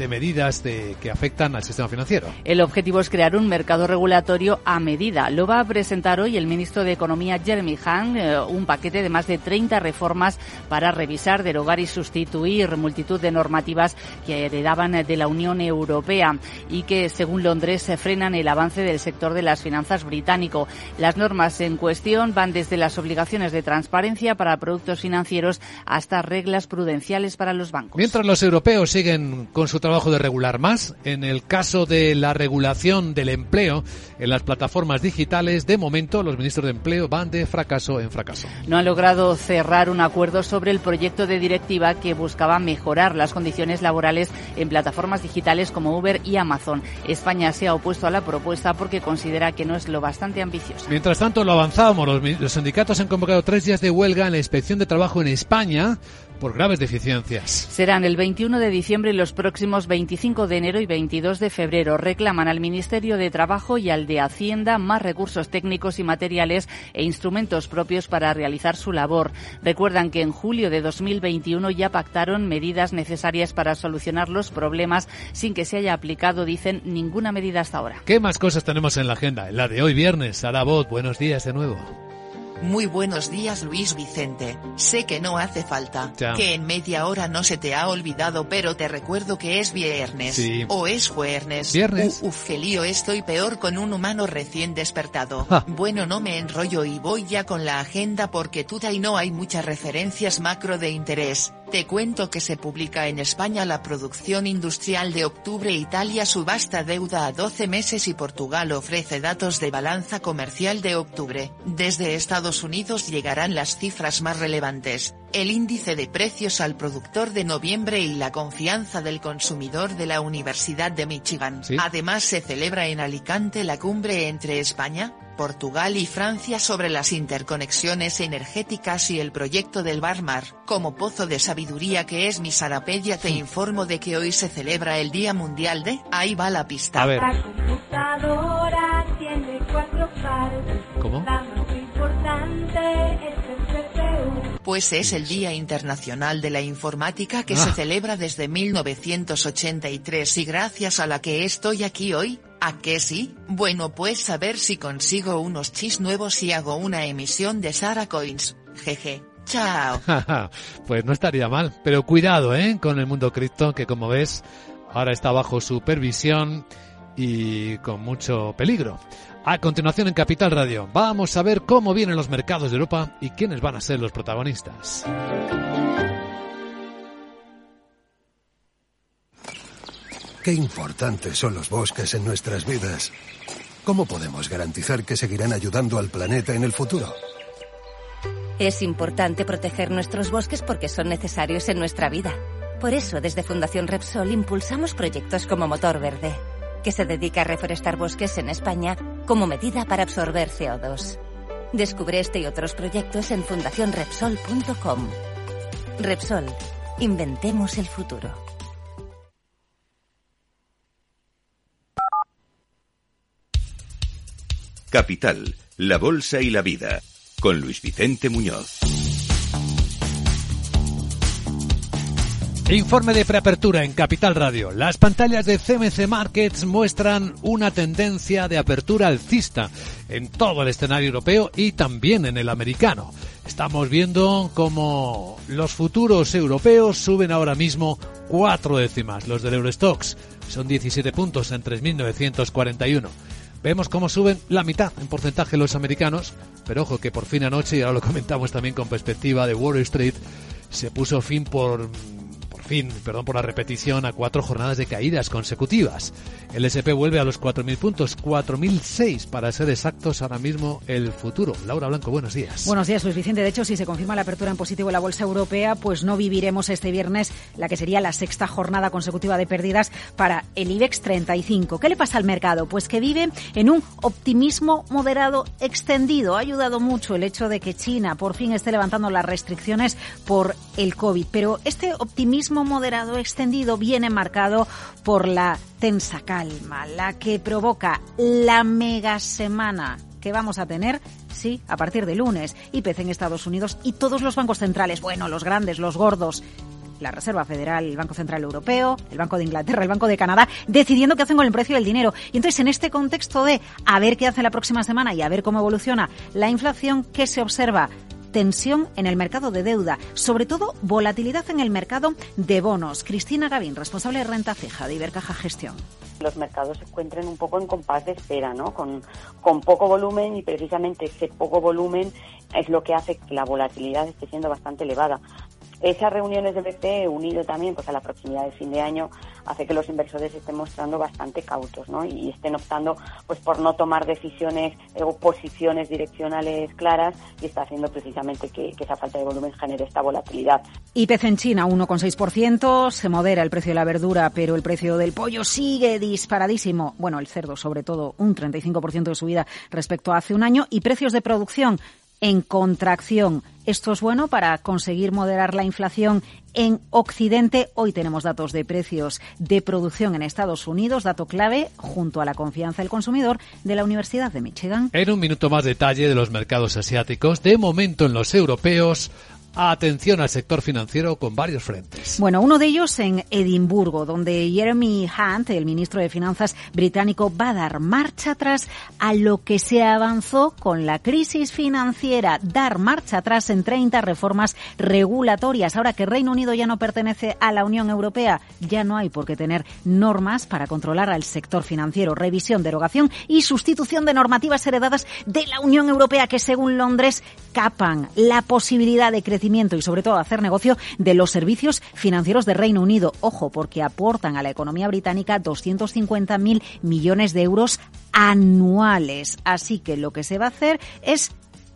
Speaker 1: de medidas de, que afectan al sistema financiero.
Speaker 4: El objetivo es crear un mercado regulatorio a medida. Lo va a presentar hoy el ministro de Economía Jeremy Hunt, eh, un paquete de más de 30 reformas para revisar, derogar y sustituir multitud de normativas que heredaban de la Unión Europea y que, según Londres, frenan el avance del sector de las finanzas británico. Las normas en cuestión van desde las obligaciones de transparencia para productos financieros hasta reglas prudenciales para los bancos.
Speaker 1: Mientras los europeos siguen con su trabajo trabajo de regular más. En el caso de la regulación del empleo en las plataformas digitales, de momento los ministros de empleo van de fracaso en fracaso.
Speaker 4: No han logrado cerrar un acuerdo sobre el proyecto de directiva que buscaba mejorar las condiciones laborales en plataformas digitales como Uber y Amazon. España se ha opuesto a la propuesta porque considera que no es lo bastante ambiciosa.
Speaker 1: Mientras tanto, lo avanzábamos. Los, los sindicatos han convocado tres días de huelga en la inspección de trabajo en España por graves deficiencias.
Speaker 4: Serán el 21 de diciembre y los próximos 25 de enero y 22 de febrero. Reclaman al Ministerio de Trabajo y al de Hacienda más recursos técnicos y materiales e instrumentos propios para realizar su labor. Recuerdan que en julio de 2021 ya pactaron medidas necesarias para solucionar los problemas sin que se haya aplicado, dicen, ninguna medida hasta ahora.
Speaker 1: ¿Qué más cosas tenemos en la agenda? En la de hoy viernes, Sara Bot, buenos días de nuevo.
Speaker 6: Muy buenos días Luis Vicente, sé que no hace falta, que en media hora no se te ha olvidado pero te recuerdo que es viernes, o es jueves.
Speaker 1: Viernes.
Speaker 6: uf, qué lío estoy peor con un humano recién despertado. Bueno no me enrollo y voy ya con la agenda porque tú y no hay muchas referencias macro de interés. Te cuento que se publica en España la producción industrial de octubre Italia subasta deuda a 12 meses y Portugal ofrece datos de balanza comercial de octubre. Desde Estados Unidos llegarán las cifras más relevantes, el índice de precios al productor de noviembre y la confianza del consumidor de la Universidad de Michigan. Además se celebra en Alicante la cumbre entre España, Portugal y Francia sobre las interconexiones energéticas y el proyecto del Barmar, como pozo de sabiduría que es mi Sarapedia te informo de que hoy se celebra el Día Mundial de, ahí va la pista.
Speaker 1: A ver.
Speaker 14: La computadora tiene cuatro
Speaker 1: ¿Cómo?
Speaker 14: La más importante es el CPU.
Speaker 6: Pues es el Día Internacional de la Informática que se
Speaker 1: Ah.
Speaker 6: celebra desde 1983 y gracias a la que estoy aquí hoy, ¿a qué sí? Bueno pues a ver si consigo unos chis nuevos y hago una emisión de Sara Coins. Jeje. Chao.
Speaker 1: pues no estaría mal. Pero cuidado, ¿eh? Con el mundo cripto, que como ves, ahora está bajo supervisión y con mucho peligro. A continuación en Capital Radio, vamos a ver cómo vienen los mercados de Europa y quiénes van a ser los protagonistas.
Speaker 15: Qué importantes son los bosques en nuestras vidas. ¿Cómo podemos garantizar que seguirán ayudando al planeta en el futuro?
Speaker 16: Es importante proteger nuestros bosques porque son necesarios en nuestra vida. Por eso, desde Fundación Repsol impulsamos proyectos como Motor Verde, que se dedica a reforestar bosques en España como medida para absorber CO2. Descubre este y otros proyectos en fundacionrepsol.com. Repsol, inventemos el futuro.
Speaker 13: Capital, la Bolsa y la Vida, con Luis Vicente Muñoz.
Speaker 1: Informe de preapertura en Capital Radio. Las pantallas de CMC Markets muestran una tendencia de apertura alcista en todo el escenario europeo y también en el americano. Estamos viendo cómo los futuros europeos suben ahora mismo cuatro décimas. Los del Eurostox son 17 puntos en 3.941. Vemos cómo suben la mitad en porcentaje los americanos, pero ojo que por fin anoche, y ahora lo comentamos también con perspectiva de Wall Street, se puso fin por fin, perdón por la repetición, a cuatro jornadas de caídas consecutivas. El SP vuelve a los 4.000 puntos, 4.006 para ser exactos ahora mismo el futuro. Laura Blanco, buenos días.
Speaker 11: Buenos días, Luis Vicente. De hecho, si se confirma la apertura en positivo en la bolsa europea, pues no viviremos este viernes la que sería la sexta jornada consecutiva de pérdidas para el IBEX 35. ¿Qué le pasa al mercado? Pues que vive en un optimismo moderado extendido. Ha ayudado mucho el hecho de que China por fin esté levantando las restricciones por el COVID. Pero este optimismo moderado extendido viene marcado por la tensa calma, la que provoca la mega semana que vamos a tener, sí, a partir de lunes. IPC en Estados Unidos y todos los bancos centrales, bueno, los grandes, los gordos, la Reserva Federal, el Banco Central Europeo, el Banco de Inglaterra, el Banco de Canadá, decidiendo qué hacen con el precio del dinero. Y entonces, en este contexto de a ver qué hace la próxima semana y a ver cómo evoluciona la inflación, ¿qué se observa? Tensión en el mercado de deuda, sobre todo volatilidad en el mercado de bonos. Cristina Gavín, responsable de renta fija de Ibercaja Gestión
Speaker 17: los mercados se encuentren un poco en compás de espera, ¿no? Con poco volumen y precisamente ese poco volumen es lo que hace que la volatilidad esté siendo bastante elevada. Esas reuniones de BCE, unido también pues, a la proximidad del fin de año, hace que los inversores estén mostrando bastante cautos ¿no? y estén optando pues, por no tomar decisiones o posiciones direccionales claras y está haciendo precisamente que, que esa falta de volumen genere esta volatilidad.
Speaker 11: IPC en China 1,6%, se modera el precio de la verdura, pero el precio del pollo sigue disparadísimo. Bueno, el cerdo sobre todo, un 35% de subida respecto a hace un año y precios de producción en contracción. Esto es bueno para conseguir moderar la inflación en Occidente. Hoy tenemos datos de precios de producción en Estados Unidos, dato clave junto a la confianza del consumidor de la Universidad de Michigan.
Speaker 1: En un minuto más detalle de los mercados asiáticos, de momento en los europeos, atención al sector financiero con varios frentes.
Speaker 11: Bueno, uno de ellos en Edimburgo, donde Jeremy Hunt, el ministro de Finanzas británico, va a dar marcha atrás a lo que se avanzó con la crisis financiera, dar marcha atrás en 30 reformas regulatorias. Ahora que Reino Unido ya no pertenece a la Unión Europea, ya no hay por qué tener normas para controlar al sector financiero. Revisión, derogación y sustitución de normativas heredadas de la Unión Europea que, según Londres, capan la posibilidad de crecer y sobre todo hacer negocio de los servicios financieros de Reino Unido. Ojo, porque aportan a la economía británica 250.000 millones de euros anuales. Así que lo que se va a hacer es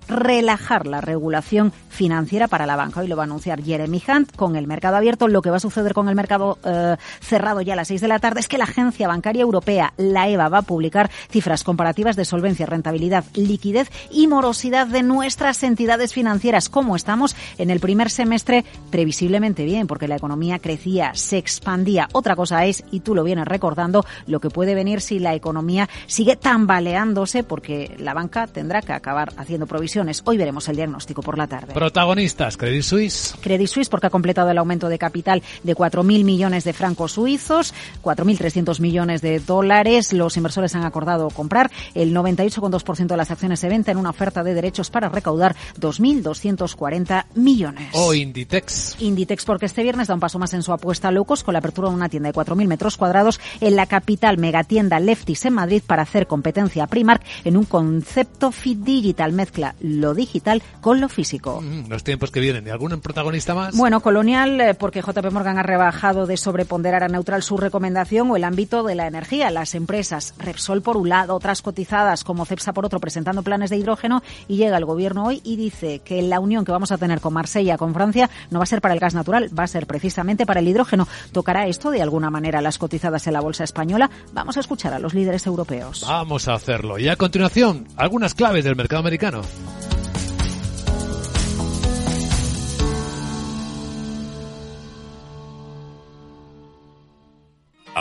Speaker 11: relajar la regulación financiera para la banca. Hoy lo va a anunciar Jeremy Hunt con el mercado abierto. Lo que va a suceder con el mercado eh, cerrado ya a las seis de la tarde es que la Agencia Bancaria Europea, la EVA, va a publicar cifras comparativas de solvencia, rentabilidad, liquidez y morosidad de nuestras entidades financieras. ¿Cómo estamos en el primer semestre? Previsiblemente bien, porque la economía crecía, se expandía. Otra cosa es, y tú lo vienes recordando, lo que puede venir si la economía sigue tambaleándose, porque la banca tendrá que acabar haciendo provisiones. Hoy veremos el diagnóstico por la tarde.
Speaker 1: Protagonistas, Credit Suisse.
Speaker 11: Credit Suisse porque ha completado el aumento de capital de 4.000 millones de francos suizos, 4.300 millones de dólares. Los inversores han acordado comprar el 98,2% de las acciones se venta en una oferta de derechos para recaudar 2.240 millones.
Speaker 1: O Inditex.
Speaker 11: Inditex porque este viernes da un paso más en su apuesta a locos con la apertura de una tienda de 4.000 metros cuadrados en la capital megatienda Leftis en Madrid para hacer competencia a Primark en un concepto fit digital. Mezcla lo digital con lo físico.
Speaker 1: Mm, los tiempos que vienen. ¿Y algún protagonista más?
Speaker 11: Bueno, Colonial, eh, porque JP Morgan ha rebajado de sobreponderar a neutral su recomendación o el ámbito de la energía. Las empresas, Repsol por un lado, otras cotizadas como CEPSA por otro, presentando planes de hidrógeno y llega el gobierno hoy y dice que la unión que vamos a tener con Marsella, con Francia, no va a ser para el gas natural, va a ser precisamente para el hidrógeno. ¿Tocará esto de alguna manera las cotizadas en la bolsa española? Vamos a escuchar a los líderes europeos.
Speaker 1: Vamos a hacerlo. Y a continuación, algunas claves del mercado americano.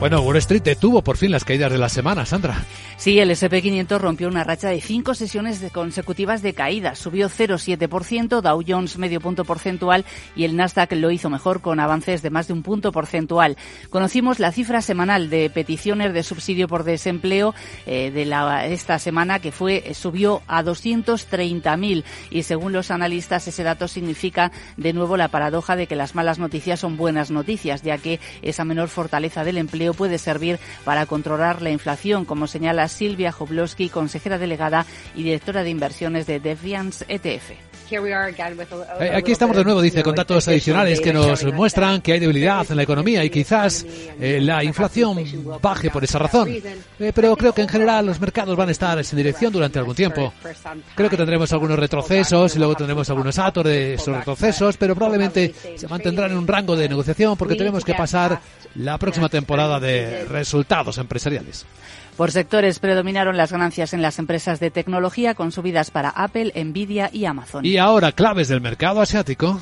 Speaker 1: Bueno, Wall Street detuvo por fin las caídas de la semana, Sandra.
Speaker 4: Sí, el SP500 rompió una racha de cinco sesiones consecutivas de caídas. Subió 0,7%, Dow Jones medio punto porcentual y el Nasdaq lo hizo mejor con avances de más de un punto porcentual. Conocimos la cifra semanal de peticiones de subsidio por desempleo eh, de la, esta semana que fue subió a 230.000 y según los analistas ese dato significa de nuevo la paradoja de que las malas noticias son buenas noticias, ya que esa menor fortaleza del empleo puede servir para controlar la inflación, como señala Silvia Joblowski, consejera delegada y directora de inversiones de Defiance ETF.
Speaker 1: Eh, aquí estamos de nuevo, dice, con datos adicionales que nos muestran que hay debilidad en la economía y quizás eh, la inflación baje por esa razón. Eh, pero creo que en general los mercados van a estar en esa dirección durante algún tiempo. Creo que tendremos algunos retrocesos y luego tendremos algunos atos de esos retrocesos, pero probablemente se mantendrán en un rango de negociación porque tenemos que pasar la próxima temporada de resultados empresariales.
Speaker 4: Por sectores predominaron las ganancias en las empresas de tecnología con subidas para Apple, Nvidia y Amazon.
Speaker 1: Y ahora claves del mercado asiático.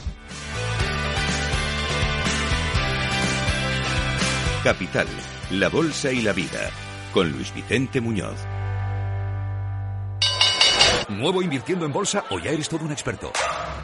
Speaker 13: Capital, la bolsa y la vida, con Luis Vicente Muñoz.
Speaker 18: ¿Nuevo invirtiendo en bolsa o ya eres todo un experto?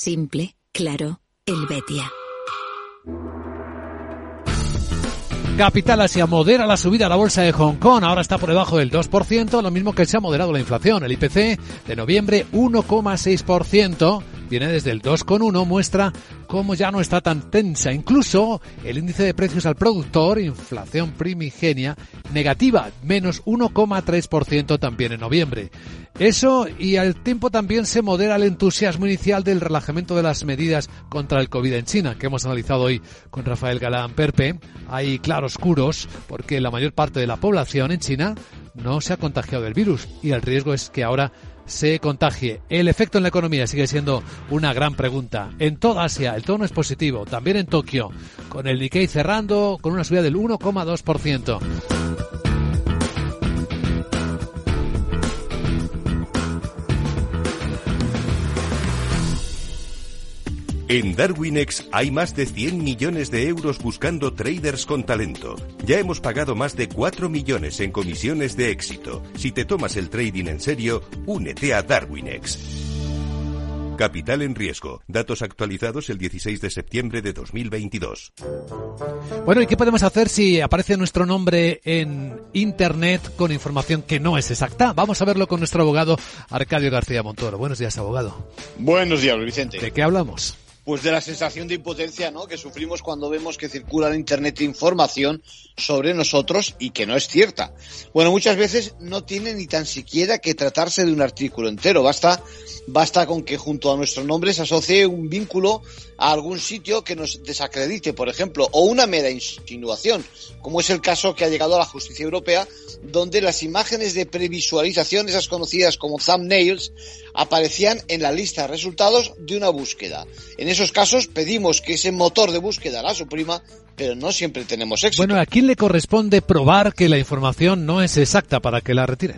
Speaker 19: Simple, claro, el Betia.
Speaker 1: Capital Asia modera la subida a la bolsa de Hong Kong, ahora está por debajo del 2%, lo mismo que se ha moderado la inflación. El IPC de noviembre 1,6%, viene desde el 2,1, muestra cómo ya no está tan tensa. Incluso el índice de precios al productor, inflación primigenia, negativa, menos 1,3% también en noviembre. Eso y al tiempo también se modera el entusiasmo inicial del relajamiento de las medidas contra el COVID en China, que hemos analizado hoy con Rafael Galán Perpe. Hay claroscuros porque la mayor parte de la población en China no se ha contagiado del virus y el riesgo es que ahora se contagie. El efecto en la economía sigue siendo una gran pregunta. En toda Asia el tono es positivo, también en Tokio, con el Nikkei cerrando con una subida del 1,2%.
Speaker 13: En Darwinex hay más de 100 millones de euros buscando traders con talento. Ya hemos pagado más de 4 millones en comisiones de éxito. Si te tomas el trading en serio, únete a Darwinex. Capital en riesgo. Datos actualizados el 16 de septiembre de 2022.
Speaker 1: Bueno, ¿y qué podemos hacer si aparece nuestro nombre en Internet con información que no es exacta? Vamos a verlo con nuestro abogado Arcadio García Montoro. Buenos días, abogado.
Speaker 20: Buenos días, Vicente.
Speaker 1: ¿De qué hablamos?
Speaker 20: Pues de la sensación de impotencia ¿no? que sufrimos cuando vemos que circula en Internet información sobre nosotros y que no es cierta. Bueno, muchas veces no tiene ni tan siquiera que tratarse de un artículo entero, basta, basta con que junto a nuestro nombre se asocie un vínculo a algún sitio que nos desacredite, por ejemplo, o una mera insinuación, como es el caso que ha llegado a la justicia europea, donde las imágenes de previsualización, esas conocidas como thumbnails, aparecían en la lista de resultados de una búsqueda. En esos casos pedimos que ese motor de búsqueda la suprima, pero no siempre tenemos éxito.
Speaker 1: Bueno, ¿a quién le corresponde probar que la información no es exacta para que la retire?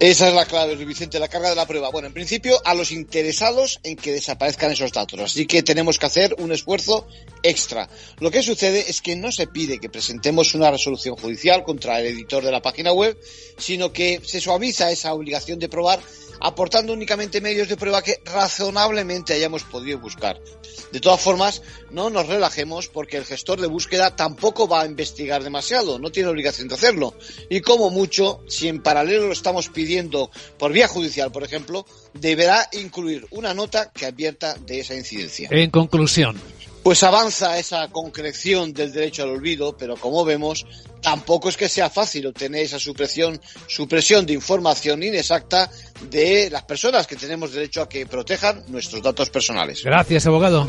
Speaker 20: Esa es la clave, Vicente, la carga de la prueba. Bueno, en principio, a los interesados en que desaparezcan esos datos. Así que tenemos que hacer un esfuerzo extra. Lo que sucede es que no se pide que presentemos una resolución judicial contra el editor de la página web, sino que se suaviza esa obligación de probar aportando únicamente medios de prueba que razonablemente hayamos podido buscar. De todas formas, no nos relajemos porque el gestor de búsqueda tampoco va a investigar demasiado, no tiene obligación de hacerlo. Y como mucho, si en paralelo lo estamos pidiendo por vía judicial, por ejemplo, deberá incluir una nota que advierta de esa incidencia.
Speaker 1: En conclusión,
Speaker 20: pues avanza esa concreción del derecho al olvido, pero como vemos, tampoco es que sea fácil obtener esa supresión, supresión de información inexacta de las personas que tenemos derecho a que protejan nuestros datos personales.
Speaker 1: Gracias, abogado.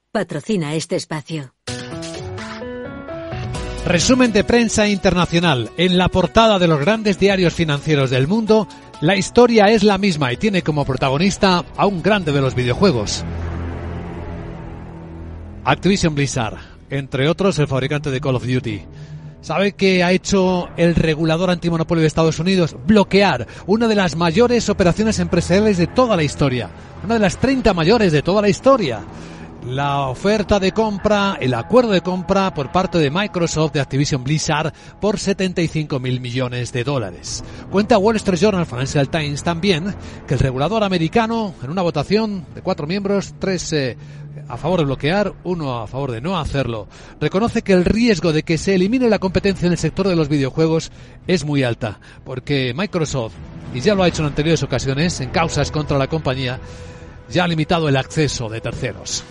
Speaker 19: patrocina este espacio.
Speaker 1: Resumen de prensa internacional. En la portada de los grandes diarios financieros del mundo, la historia es la misma y tiene como protagonista a un grande de los videojuegos. Activision Blizzard, entre otros el fabricante de Call of Duty. ¿Sabe qué ha hecho el regulador antimonopolio de Estados Unidos? Bloquear una de las mayores operaciones empresariales de toda la historia. Una de las 30 mayores de toda la historia la oferta de compra, el acuerdo de compra por parte de Microsoft de Activision Blizzard por 75 mil millones de dólares. Cuenta Wall Street Journal Financial Times también que el regulador americano, en una votación de cuatro miembros, tres eh, a favor de bloquear, uno a favor de no hacerlo, reconoce que el riesgo de que se elimine la competencia en el sector de los videojuegos es muy alta, porque Microsoft, y ya lo ha hecho en anteriores ocasiones, en causas contra la compañía, ya ha limitado el acceso de terceros.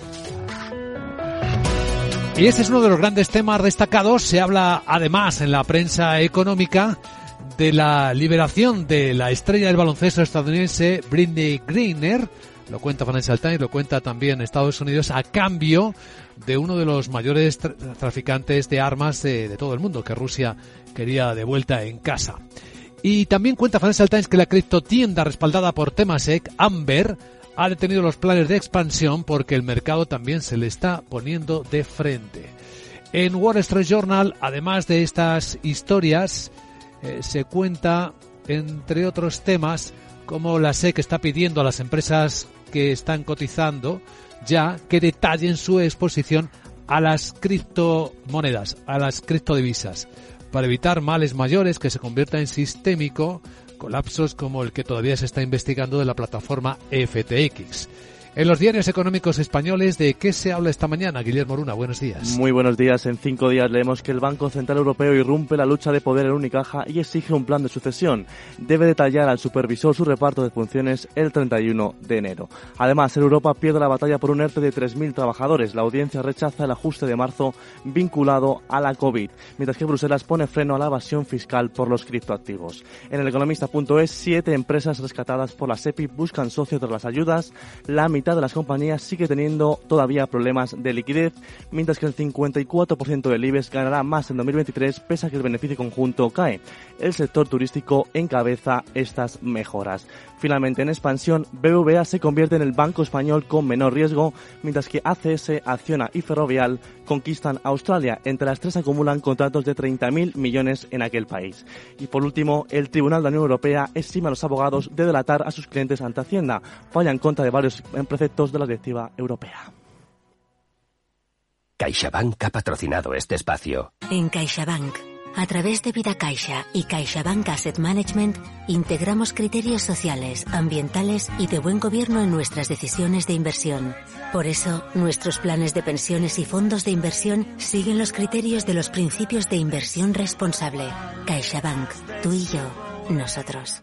Speaker 1: Y este es uno de los grandes temas destacados. Se habla además en la prensa económica de la liberación de la estrella del baloncesto estadounidense Britney Greener. Lo cuenta Financial Times, lo cuenta también Estados Unidos a cambio de uno de los mayores traficantes de armas de, de, todo el mundo que Rusia quería de vuelta en casa. Y también cuenta Financial Times que la criptotienda respaldada por Temasek, Amber, ha detenido los planes de expansión porque el mercado también se le está poniendo de frente. En Wall Street Journal, además de estas historias, eh, se cuenta, entre otros temas, como la SEC está pidiendo a las empresas que están cotizando ya que detallen su exposición a las criptomonedas, a las criptodivisas, para evitar males mayores que se convierta en sistémico colapsos como el que todavía se está investigando de la plataforma FTX. En los diarios económicos españoles, ¿de qué se habla esta mañana? Guillermo Luna, buenos días.
Speaker 21: Muy buenos días. En cinco días leemos que el Banco Central Europeo irrumpe la lucha de poder en Unicaja y exige un plan de sucesión. Debe detallar al supervisor su reparto de funciones el 31 de enero. Además, Europa pierde la batalla por un ERTE de 3.000 trabajadores. La audiencia rechaza el ajuste de marzo vinculado a la COVID, mientras que Bruselas pone freno a la evasión fiscal por los criptoactivos. En el economista.es, siete empresas rescatadas por la SEPI buscan socios tras las ayudas. La mitad de las compañías sigue teniendo todavía problemas de liquidez, mientras que el 54% del IBEX ganará más en 2023 pese a que el beneficio conjunto cae. El sector turístico encabeza estas mejoras. Finalmente, en expansión, BBVA se convierte en el banco español con menor riesgo, mientras que ACS, Acciona y Ferrovial conquistan Australia. Entre las tres acumulan contratos de 30.000 millones en aquel país. Y por último, el Tribunal de la Unión Europea estima a los abogados de delatar a sus clientes ante Hacienda. Falla en contra de varios preceptos de la directiva europea.
Speaker 22: CaixaBank ha patrocinado este espacio.
Speaker 19: En CaixaBank, a través de Vida Caixa y CaixaBank Asset Management, integramos criterios sociales, ambientales y de buen gobierno en nuestras decisiones de inversión. Por eso, nuestros planes de pensiones y fondos de inversión siguen los criterios de los principios de inversión responsable. CaixaBank, tú y yo, nosotros.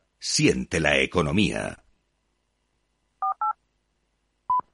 Speaker 13: Siente la economía.